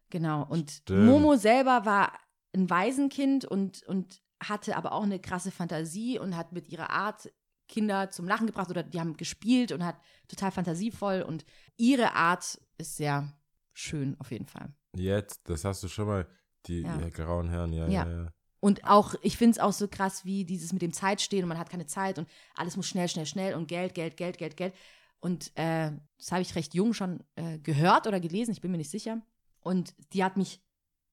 Genau. Und Stimmt. Momo selber war ein Waisenkind und, und hatte aber auch eine krasse Fantasie und hat mit ihrer Art Kinder zum Lachen gebracht oder die haben gespielt und hat total fantasievoll und ihre Art ist sehr schön auf jeden Fall. Jetzt, das hast du schon mal. Die Ja. ja, grauen Herren, ja, Ja. ja. Und auch, ich finde es auch so krass, wie dieses mit dem Zeitstehen und man hat keine Zeit und alles muss schnell, schnell, schnell und Geld, Geld, Geld, Geld, Geld. Und äh, das habe ich recht jung schon äh, gehört oder gelesen, ich bin mir nicht sicher. Und die hat mich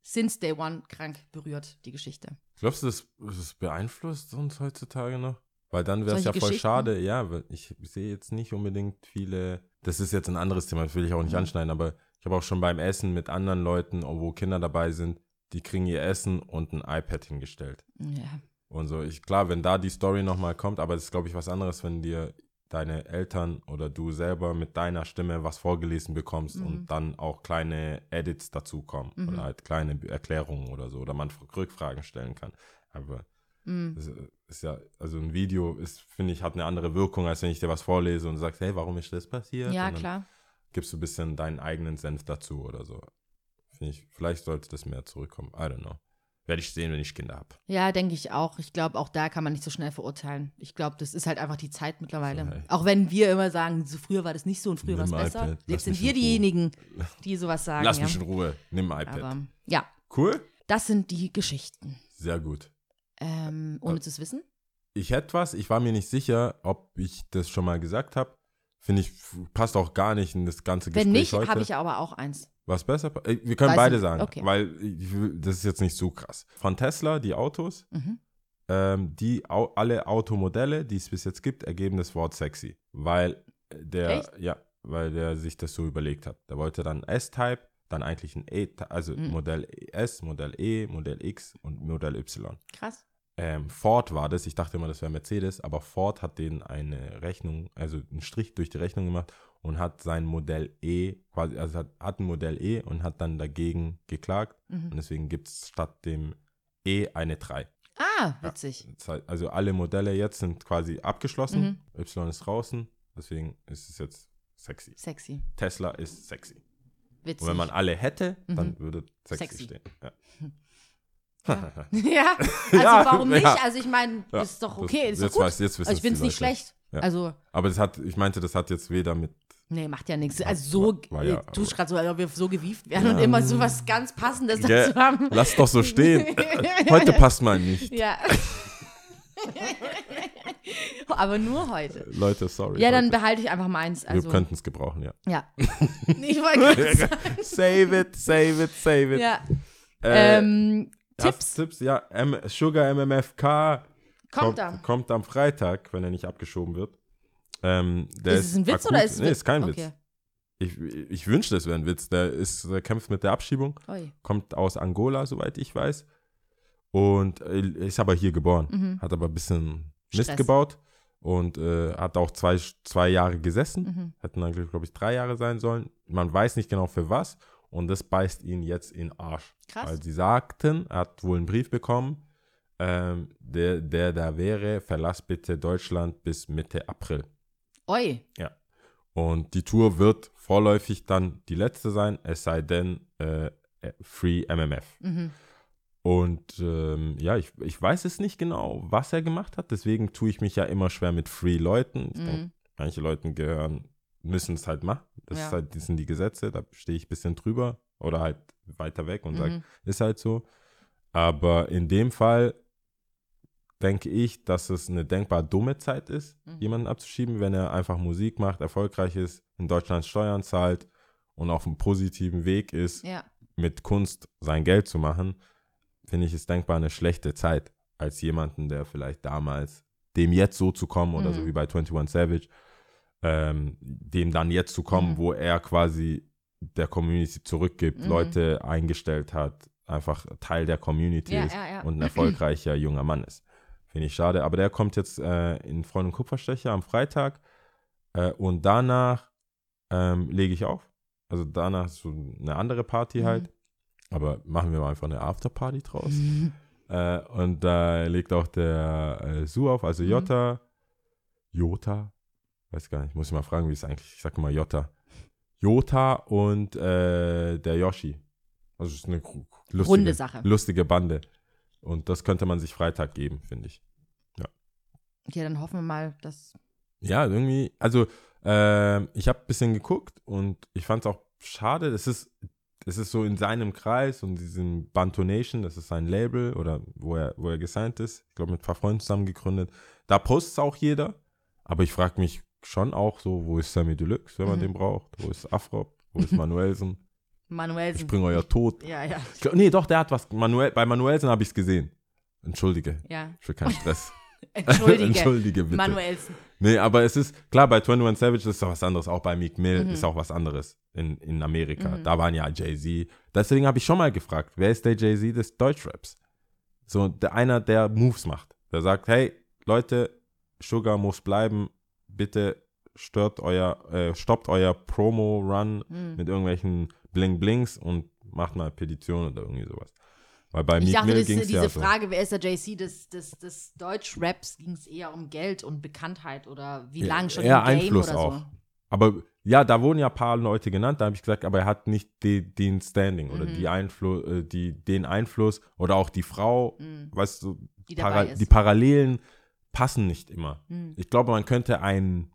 since day one krank berührt, die Geschichte. Glaubst du, das, das beeinflusst uns heutzutage noch? Weil dann wäre es ja voll schade. Ja, weil ich sehe jetzt nicht unbedingt viele. Das ist jetzt ein anderes Thema, das will ich auch nicht Mhm. anschneiden, aber ich habe auch schon beim Essen mit anderen Leuten, wo Kinder dabei sind, die kriegen ihr Essen und ein iPad hingestellt. Ja. Und so, ich, klar, wenn da die Story nochmal kommt, aber es ist, glaube ich, was anderes, wenn dir deine Eltern oder du selber mit deiner Stimme was vorgelesen bekommst Mhm. und dann auch kleine Edits dazukommen Mhm. oder halt kleine Erklärungen oder so oder man Rückfragen stellen kann. Aber Mm. das ist ja, also ein Video ist, finde ich, hat eine andere Wirkung, als wenn ich dir was vorlese und sagst, hey, warum ist das passiert? Ja, klar. Gibst du ein bisschen deinen eigenen Senf dazu oder so. Ich, vielleicht sollte das mehr zurückkommen. I don't know. Werde ich sehen, wenn ich Kinder habe. Ja, denke ich auch. Ich glaube, auch da kann man nicht so schnell verurteilen. Ich glaube, das ist halt einfach die Zeit mittlerweile. So, hey. Auch wenn wir immer sagen, so früher war das nicht so und früher war es besser. Jetzt sind wir diejenigen, die sowas sagen. Lass ja. mich in Ruhe. Nimm ein iPad. Aber ja, cool? das sind die Geschichten. Sehr gut. Ähm, ohne zu wissen. Ich hätte was, ich war mir nicht sicher, ob ich das schon mal gesagt habe. Finde ich, passt auch gar nicht in das ganze Gespräch Wenn nicht, habe ich aber auch eins. Was besser? Äh, Wir können Weiß beide sagen, Okay. weil das ist jetzt nicht so krass. Von Tesla, die Autos, Mhm. ähm, die au alle Automodelle, die es bis jetzt gibt, ergeben das Wort sexy. Weil der, Echt? ja, weil der sich das so überlegt hat. Der wollte dann S-Type, dann eigentlich ein E, also Mhm. Modell S, Modell E, Modell X und Modell Y. Krass. Ähm, Ford war das, ich dachte immer, das wäre Mercedes, aber Ford hat denen eine Rechnung, also einen Strich durch die Rechnung gemacht und hat sein Modell E, quasi, also hat, hat ein Modell E und hat dann dagegen geklagt Mhm. und deswegen gibt es statt dem E eine 3. Ah, witzig. Das heißt, Also alle Modelle jetzt sind quasi abgeschlossen, Mhm. Y ist draußen, deswegen ist es jetzt sexy. Sexy. Tesla ist sexy. Witzig. Und wenn man alle hätte, dann Mhm. würde sexy, Sexy. stehen. Ja. ja, also Ja, warum nicht? ja. Also ich meine, Ja, ist doch das- okay, ist doch gut. weiß- jetzt also ich finde es nicht schlecht. Ja. Also, Aber das hat, ich meinte, das hat jetzt weder mit nee, macht ja nichts. Also so, war- ja- du tust gerade so, als ob wir so gewieft werden Ja. und immer so was ganz Passendes Gell, dazu haben. Lass doch so stehen. Heute passt mal nicht. Ja. Aber nur heute. Leute, sorry. Ja, dann heute. behalte ich einfach meins. Also, Wir könnten es gebrauchen, ja. ja. Ich wollte sagen. save it, save it, save it. Ja. Äh, ähm, ja, Tipps Tipps, ja. M Sugar MMFK kommt da. kommt am Freitag, wenn er nicht abgeschoben wird. Ähm, Ist es ein Witz akut- oder ist es Nee, ist kein okay. Witz. Ich, ich wünschte, es wäre ein Witz. Der, ist, der kämpft mit der Abschiebung, Ui. kommt aus Angola, soweit ich weiß. Und äh, ist aber hier geboren. Mhm. Hat aber ein bisschen Mist Stress. gebaut und äh, hat auch zwei, zwei Jahre gesessen. Mhm. Hätten dann, glaube ich, drei Jahre sein sollen. Man weiß nicht genau für was. Und das beißt ihn jetzt in den Arsch. Krass. Weil sie sagten, er hat wohl einen Brief bekommen, ähm, der, der da wäre, verlass bitte Deutschland bis Mitte April. Oi. Und die Tour wird vorläufig dann die letzte sein, es sei denn äh, äh, Free MMF. Mhm. Und ähm, ja, ich, ich weiß es nicht genau, was er gemacht hat. Deswegen tue ich mich ja immer schwer mit Free-Leuten. Ich denke, Mhm. manche Leute gehören, müssen es halt machen. Das, Ja. ist halt, das sind die Gesetze, da stehe ich ein bisschen drüber oder halt weiter weg und sage, Mhm. ist halt so. Aber in dem Fall denke ich, dass es eine denkbar dumme Zeit ist, Mhm. jemanden abzuschieben, wenn er einfach Musik macht, erfolgreich ist, in Deutschland Steuern zahlt und auf einem positiven Weg ist, Ja. mit Kunst sein Geld zu machen, finde ich es denkbar eine schlechte Zeit, als jemanden, der vielleicht damals dem jetzt so zu kommen oder so Mhm. wie bei 21 Savage, ähm, dem dann jetzt zu kommen, Mhm. wo er quasi der Community zurückgibt, Mhm. Leute eingestellt hat, einfach Teil der Community Ja, ist ja, ja. und ein erfolgreicher junger Mann ist. Finde ich schade. Aber der kommt jetzt äh, in Freund und Kupferstecher am Freitag äh, und danach ähm, lege ich auf. Also danach ist so eine andere Party Mhm. halt. Aber machen wir mal einfach eine Afterparty draus. Äh, und da legt auch der äh, Su auf, also Mhm. Jota. Jota? Weiß gar nicht, muss ich mal fragen, wie es eigentlich, ich sage mal Jota. Jota und äh, der Yoshi. Also es ist eine lustige, Runde Sache. lustige Bande. Und das könnte man sich Freitag geben, finde ich. Okay, dann hoffen wir mal, dass. Ja, irgendwie, also ähm, ich habe ein bisschen geguckt und ich fand es auch schade, es ist, es ist so in seinem Kreis und diesem Bantonation, das ist sein Label oder wo er, wo er gesigned ist, ich glaube mit ein paar Freunden zusammen gegründet, da postet auch jeder, aber ich frage mich schon auch so, wo ist Sammy Deluxe, wenn man Mhm. den braucht, wo ist Afrop, wo ist Manuelsen, Manuelsen. ich bringe euer Tod. Ja, ja. Ich glaub, nee, doch, der hat was, Manuel, bei Manuelsen habe ich es gesehen. Entschuldige, Ja. ich will keinen Stress. Entschuldige. Entschuldige bitte. Manuelsen. Nee, aber es ist, klar, bei 21 Savage ist doch was anderes, auch bei Meek Mill Mhm. ist auch was anderes in, in Amerika. Mhm. Da waren ja Jay-Z. Deswegen habe ich schon mal gefragt, wer ist der Jay-Z des Deutschraps? So, der einer, der Moves macht. Der sagt, hey, Leute, Sugar muss bleiben, bitte stört euer, äh, stoppt euer Promo-Run Mhm. mit irgendwelchen Bling-Blings und macht mal Petition oder irgendwie sowas. Weil bei Ich Meek dachte, Mill das, ging es diese ja so. Frage, wer ist der JC des, des, des Deutsch-Raps, ging es eher um Geld und Bekanntheit oder wie lange schon eher im Game Einfluss oder auch. so. Aber ja, da wurden ja ein paar Leute genannt, da habe ich gesagt, aber er hat nicht die, den Standing oder Mhm. die Einflu äh, die, den Einfluss oder auch die Frau, Mhm. weißt du, Die para die Parallelen passen nicht immer. Mhm. Ich glaube, man könnte ein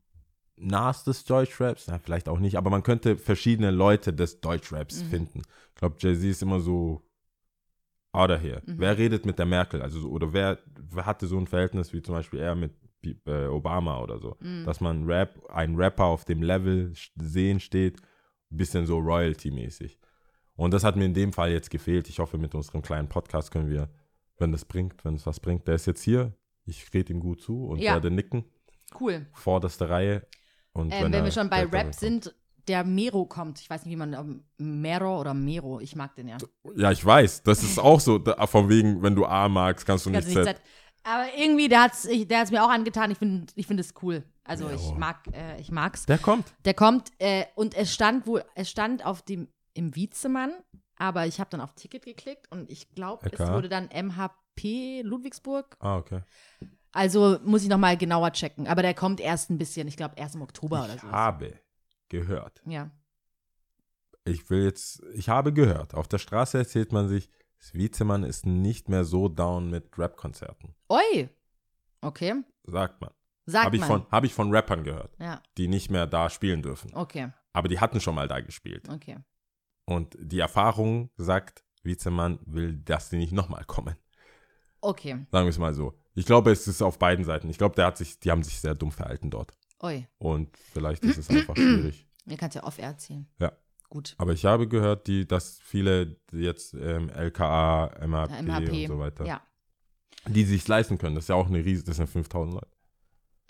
Nas des Deutschraps, na, vielleicht auch nicht, aber man könnte verschiedene Leute des Deutschraps Mhm. finden. Ich glaube, Jay-Z ist immer so out of here. Mhm. Wer redet mit der Merkel? Also, so- oder wer, wer hatte so ein Verhältnis wie zum Beispiel er mit äh, Obama oder so? Mhm. Dass man Rap, ein Rapper auf dem Level sehen steht, ein bisschen so Royalty-mäßig. Und das hat mir in dem Fall jetzt gefehlt. Ich hoffe, mit unserem kleinen Podcast können wir, wenn das bringt, wenn es was bringt, der ist jetzt hier. Ich rede ihm gut zu und Ja. werde nicken. Cool. Vorderste Reihe. Und Ähm, wenn er wir schon bei Rap sind, der Mero kommt. Ich weiß nicht, wie man, Mero oder Mero, ich mag den ja. Ja, ich weiß. Das ist auch so, da, von wegen, wenn du A magst, kannst du nicht Kannst Z. nicht Z. Aber irgendwie, der hat es mir auch angetan. Ich finde ich find es cool. Also Ja, ich mag, äh, ich mag's. Der kommt. Der kommt äh, und es stand wohl, es stand auf dem im Wiezemann, aber ich habe dann auf Ticket geklickt und ich glaube, es wurde dann MHP Ludwigsburg. Ah, okay. Also muss ich noch mal genauer checken. Aber der kommt erst ein bisschen, ich glaube erst im Oktober oder Ich so. habe gehört. Ja. Ich will jetzt, ich habe gehört. Auf der Straße erzählt man sich, das Wiezemann ist nicht mehr so down mit Rap-Konzerten. Oi. Okay. Sagt man. Sagt Habe ich, man. von, hab ich von Rappern gehört, ja, die nicht mehr da spielen dürfen. okay, Aber die hatten schon mal da gespielt. okay. Und die Erfahrung sagt, Wiezemann will, dass die nicht nochmal kommen. Okay. Sagen wir es mal so. Ich glaube, es ist auf beiden Seiten. Ich glaube, der hat sich, die haben sich sehr dumm verhalten dort. Oi. Und vielleicht ist es einfach schwierig. Ihr könnt ja off-air erzählen. Ja. Gut. Aber ich habe gehört, die, dass viele jetzt ähm, LKA, MHP, Ja, MHP. und so weiter, Ja. die sich leisten können. Das ist ja auch eine riesige, das sind 5000 Leute.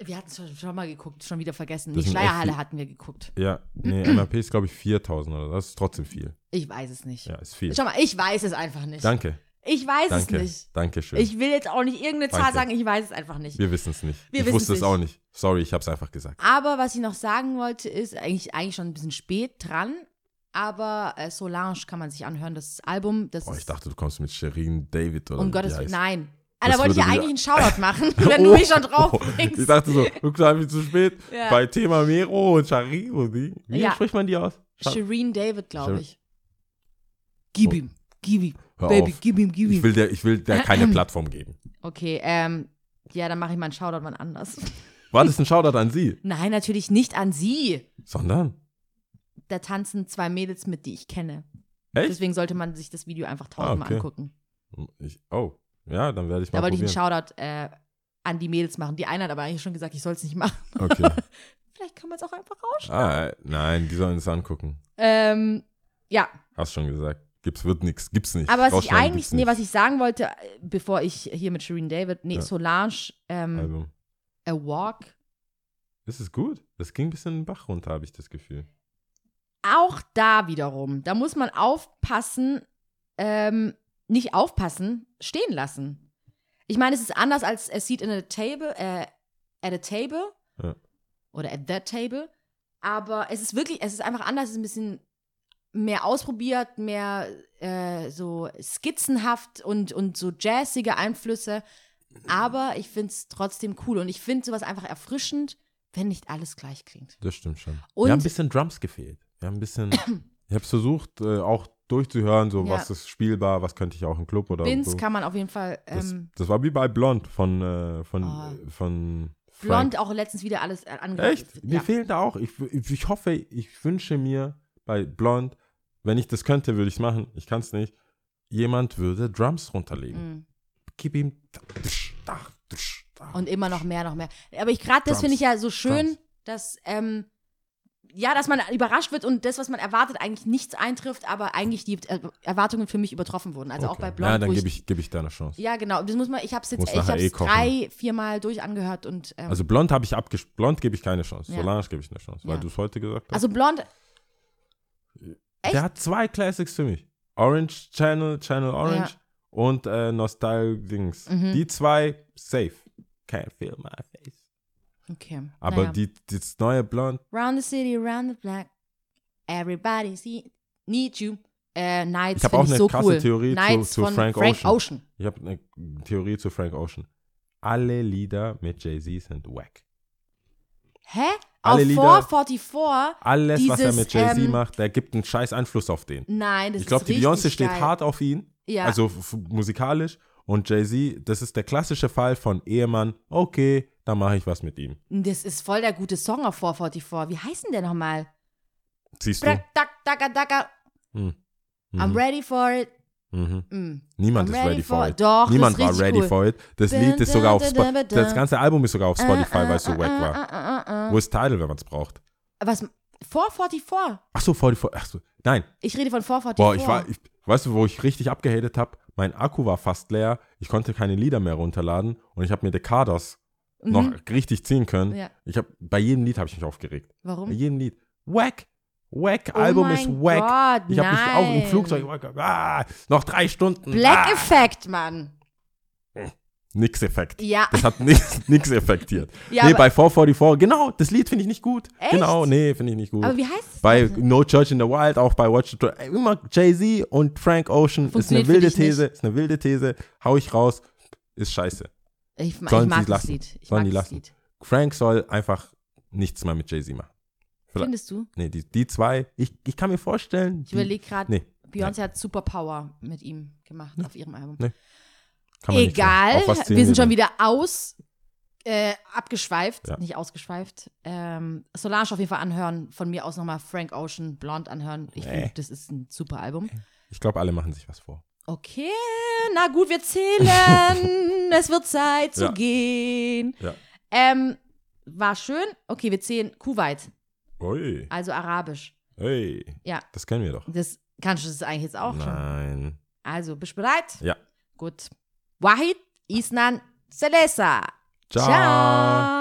Wir hatten es schon, schon mal geguckt, schon wieder vergessen. Das Die Schleierhalle hatten wir geguckt. Ja, nee, MHP ist glaube ich 4000 oder das ist trotzdem viel. Ich weiß es nicht. Ja, ist viel. Schau mal, ich weiß es einfach nicht. Danke, Ich weiß danke, es nicht. danke schön. Ich will jetzt auch nicht irgendeine Zahl Danke. sagen, ich weiß es einfach nicht. Wir wissen es nicht. Wir ich wusste es nicht. auch nicht. Sorry, ich habe es einfach gesagt. Aber was ich noch sagen wollte, ist eigentlich, eigentlich schon ein bisschen spät dran. Aber äh, Solange kann man sich anhören, das Album. Das Boah, ich dachte, du kommst mit Sherin David oder um Gottes Willen, nein. Das da wollte ich ja eigentlich einen Shoutout machen, wenn du mich schon drauf Oh, bringst. Ich dachte so, du bleibst zu spät. Ja. Bei Thema Mero und Sherin und die. Wie Ja. spricht man die aus? Shireen David, glaube ich. Gib Oh. ihm, gib ihm, Hör Baby, auf. gib ihm, gib Ich ihm. will der, ich will der keine Plattform geben. Okay, ähm, ja, dann mache ich mal einen Shoutout wann anders. War das ein Shoutout an Sie? Nein, natürlich nicht an sie. Sondern? Da tanzen zwei Mädels mit, die ich kenne. Echt? Deswegen sollte man sich das Video einfach tausendmal okay. angucken. Ich, oh, ja, dann werde ich Da mal wollte ich einen probieren. Shoutout äh, an die Mädels machen. Die eine hat aber eigentlich schon gesagt, ich soll es nicht machen. Okay. Vielleicht kann man es auch einfach rausschneiden. ah, nein, die sollen es angucken. Ähm, ja, Hast schon gesagt. Gibt's, wird nix. Gibt's nicht. aber was ich eigentlich, nee, was ich sagen wollte, äh, bevor ich hier mit Shireen David, nee, Ja. Solange, ähm, Also, A Walk, das ist gut. Das ging ein bisschen den Bach runter, habe ich das Gefühl. auch da wiederum, da muss man aufpassen, ähm, nicht aufpassen, stehen lassen. Ich meine, es ist anders als a seat in a table, äh, at a table Ja. oder at that table, aber es ist wirklich, es ist einfach anders, es ist ein bisschen mehr ausprobiert, mehr äh, so skizzenhaft und, und so jazzige Einflüsse, aber ich finde es trotzdem cool und ich finde sowas einfach erfrischend, wenn nicht alles gleich klingt. Das stimmt schon. Und- Wir haben ein bisschen Drums gefehlt. Wir haben ein bisschen. ich habe versucht, äh, auch durchzuhören, so Ja. was ist spielbar, was könnte ich auch im Club oder Vince so. kann man auf jeden Fall Das, ähm, das war wie bei Blond von, äh, von, Oh. von Frank. Blond auch letztens wieder alles äh, angehört. Echt? Mir Ja. fehlt da auch. Ich, ich hoffe, ich wünsche mir bei Blond, wenn ich das könnte, würde ich es machen. Ich kann es nicht. Jemand würde Drums runterlegen. Mhm. Gib ihm. Und immer noch mehr, noch mehr. Aber ich gerade das finde ich ja so schön, Drums. dass ähm, ja, dass man überrascht wird und das, was man erwartet, eigentlich nichts eintrifft, aber eigentlich die Erwartungen für mich übertroffen wurden. Also auch Okay. bei Blond. Ja, dann gebe ich, geb ich da eine Chance. Ja, genau. Das muss man. Ich habe es jetzt, Muss ich eh drei, viermal durch angehört und ähm, Also Blond habe ich abgesch... Blond gebe ich keine Chance. Ja. Solange gebe ich eine Chance, weil Ja. du es heute gesagt hast. also Blond. Echt? Der hat zwei Classics für mich. Orange Channel, Channel Orange Ja. und äh, Dings. Mhm. Die zwei, safe. Can't feel my face. Okay. Aber naja. die, das neue Blond, Round the city, round the block. Everybody see, need you. Äh, Nights Ich hab find auch eine so krasse cool. Theorie zu- Nights zu von Frank Frank Ocean. Ocean. ich habe eine Theorie zu Frank Ocean. Alle Lieder mit Jay-Z sind wack. Hä? Alle auf Lieder- 444? Alles, was er Dieses, mit Jay-Z ähm, macht, der gibt einen scheiß Einfluss auf den. Nein, das Ich glaube, ist die richtig Beyoncé steht geil. hart auf ihn, Ja. also musikalisch. Und Jay-Z, das ist der klassische Fall von Ehemann, okay, dann mache ich was mit ihm. Das ist voll der gute Song auf 444. Wie heißt denn der nochmal? Siehst du? Brak, dak, daka. Hm. I'm Mhm. ready for it. Mhm. Mm. Niemand I'm ist ready for it. Doch, Niemand war ready cool. for it. Das Dun, Lied ist sogar auf Spotify. Das ganze Album ist sogar auf Spotify, Äh, weil es so wack war. äh, äh. Wo ist Tidal, wenn man es braucht? Was? 444? Ach so, 44. Ach so. Nein. Ich rede von 444. Boah, ich war, ich, weißt du, wo ich richtig abgehatet habe? Mein Akku war fast leer. Ich konnte keine Lieder mehr runterladen und ich habe mir Dekadas noch richtig ziehen können. Mhm. Ja. Ich habe bei jedem Lied habe ich mich aufgeregt. Bei Warum? jedem Lied. Wack. Wack, Oh Album ist wack. Gott, ich habe mich auch im. Flugzeug, ah, noch drei Stunden. Black ah, Effect, Mann. Nix Effekt. Ja. Das hat nix, nix effektiert. Ja, nee, bei 444, genau, das Lied finde ich nicht gut. Echt? Genau, nee, finde ich nicht gut. Aber wie heißt es? bei denn? No Church in the Wild, auch bei Watch the Throne, immer Jay-Z und Frank Ocean ist eine wilde dich nicht. These, ist eine wilde These, hau ich raus, ist scheiße. Ich, ich mag das lassen. Lied. Ich Sollen mag die das lassen. Lied. Frank soll einfach nichts mehr mit Jay-Z machen. Vielleicht- Findest du? Nee, die, die zwei, ich, ich kann mir vorstellen, Ich überlege gerade, nee, Beyoncé hat Superpower mit ihm gemacht auf ihrem Album. Nee, Egal, wir sind schon wieder aus, äh, abgeschweift, Ja. nicht ausgeschweift. Ähm, Solange auf jeden Fall anhören, von mir aus nochmal Frank Ocean, Blonde anhören. Ich Nee. finde, das ist ein super Album. Ich glaube, alle machen sich was vor. Okay, na gut, wir zählen. es wird Zeit zu Ja. gehen. Ja. Ähm, war schön. Okay, wir zählen Kuwait, Ui, also Arabisch. hey, Ja, das kennen wir doch. das kannst du das eigentlich jetzt auch schon. Nein. Also, bist du bereit? Ja. Gut. Wahid, Isnan, Selesa. Ciao. Ciao.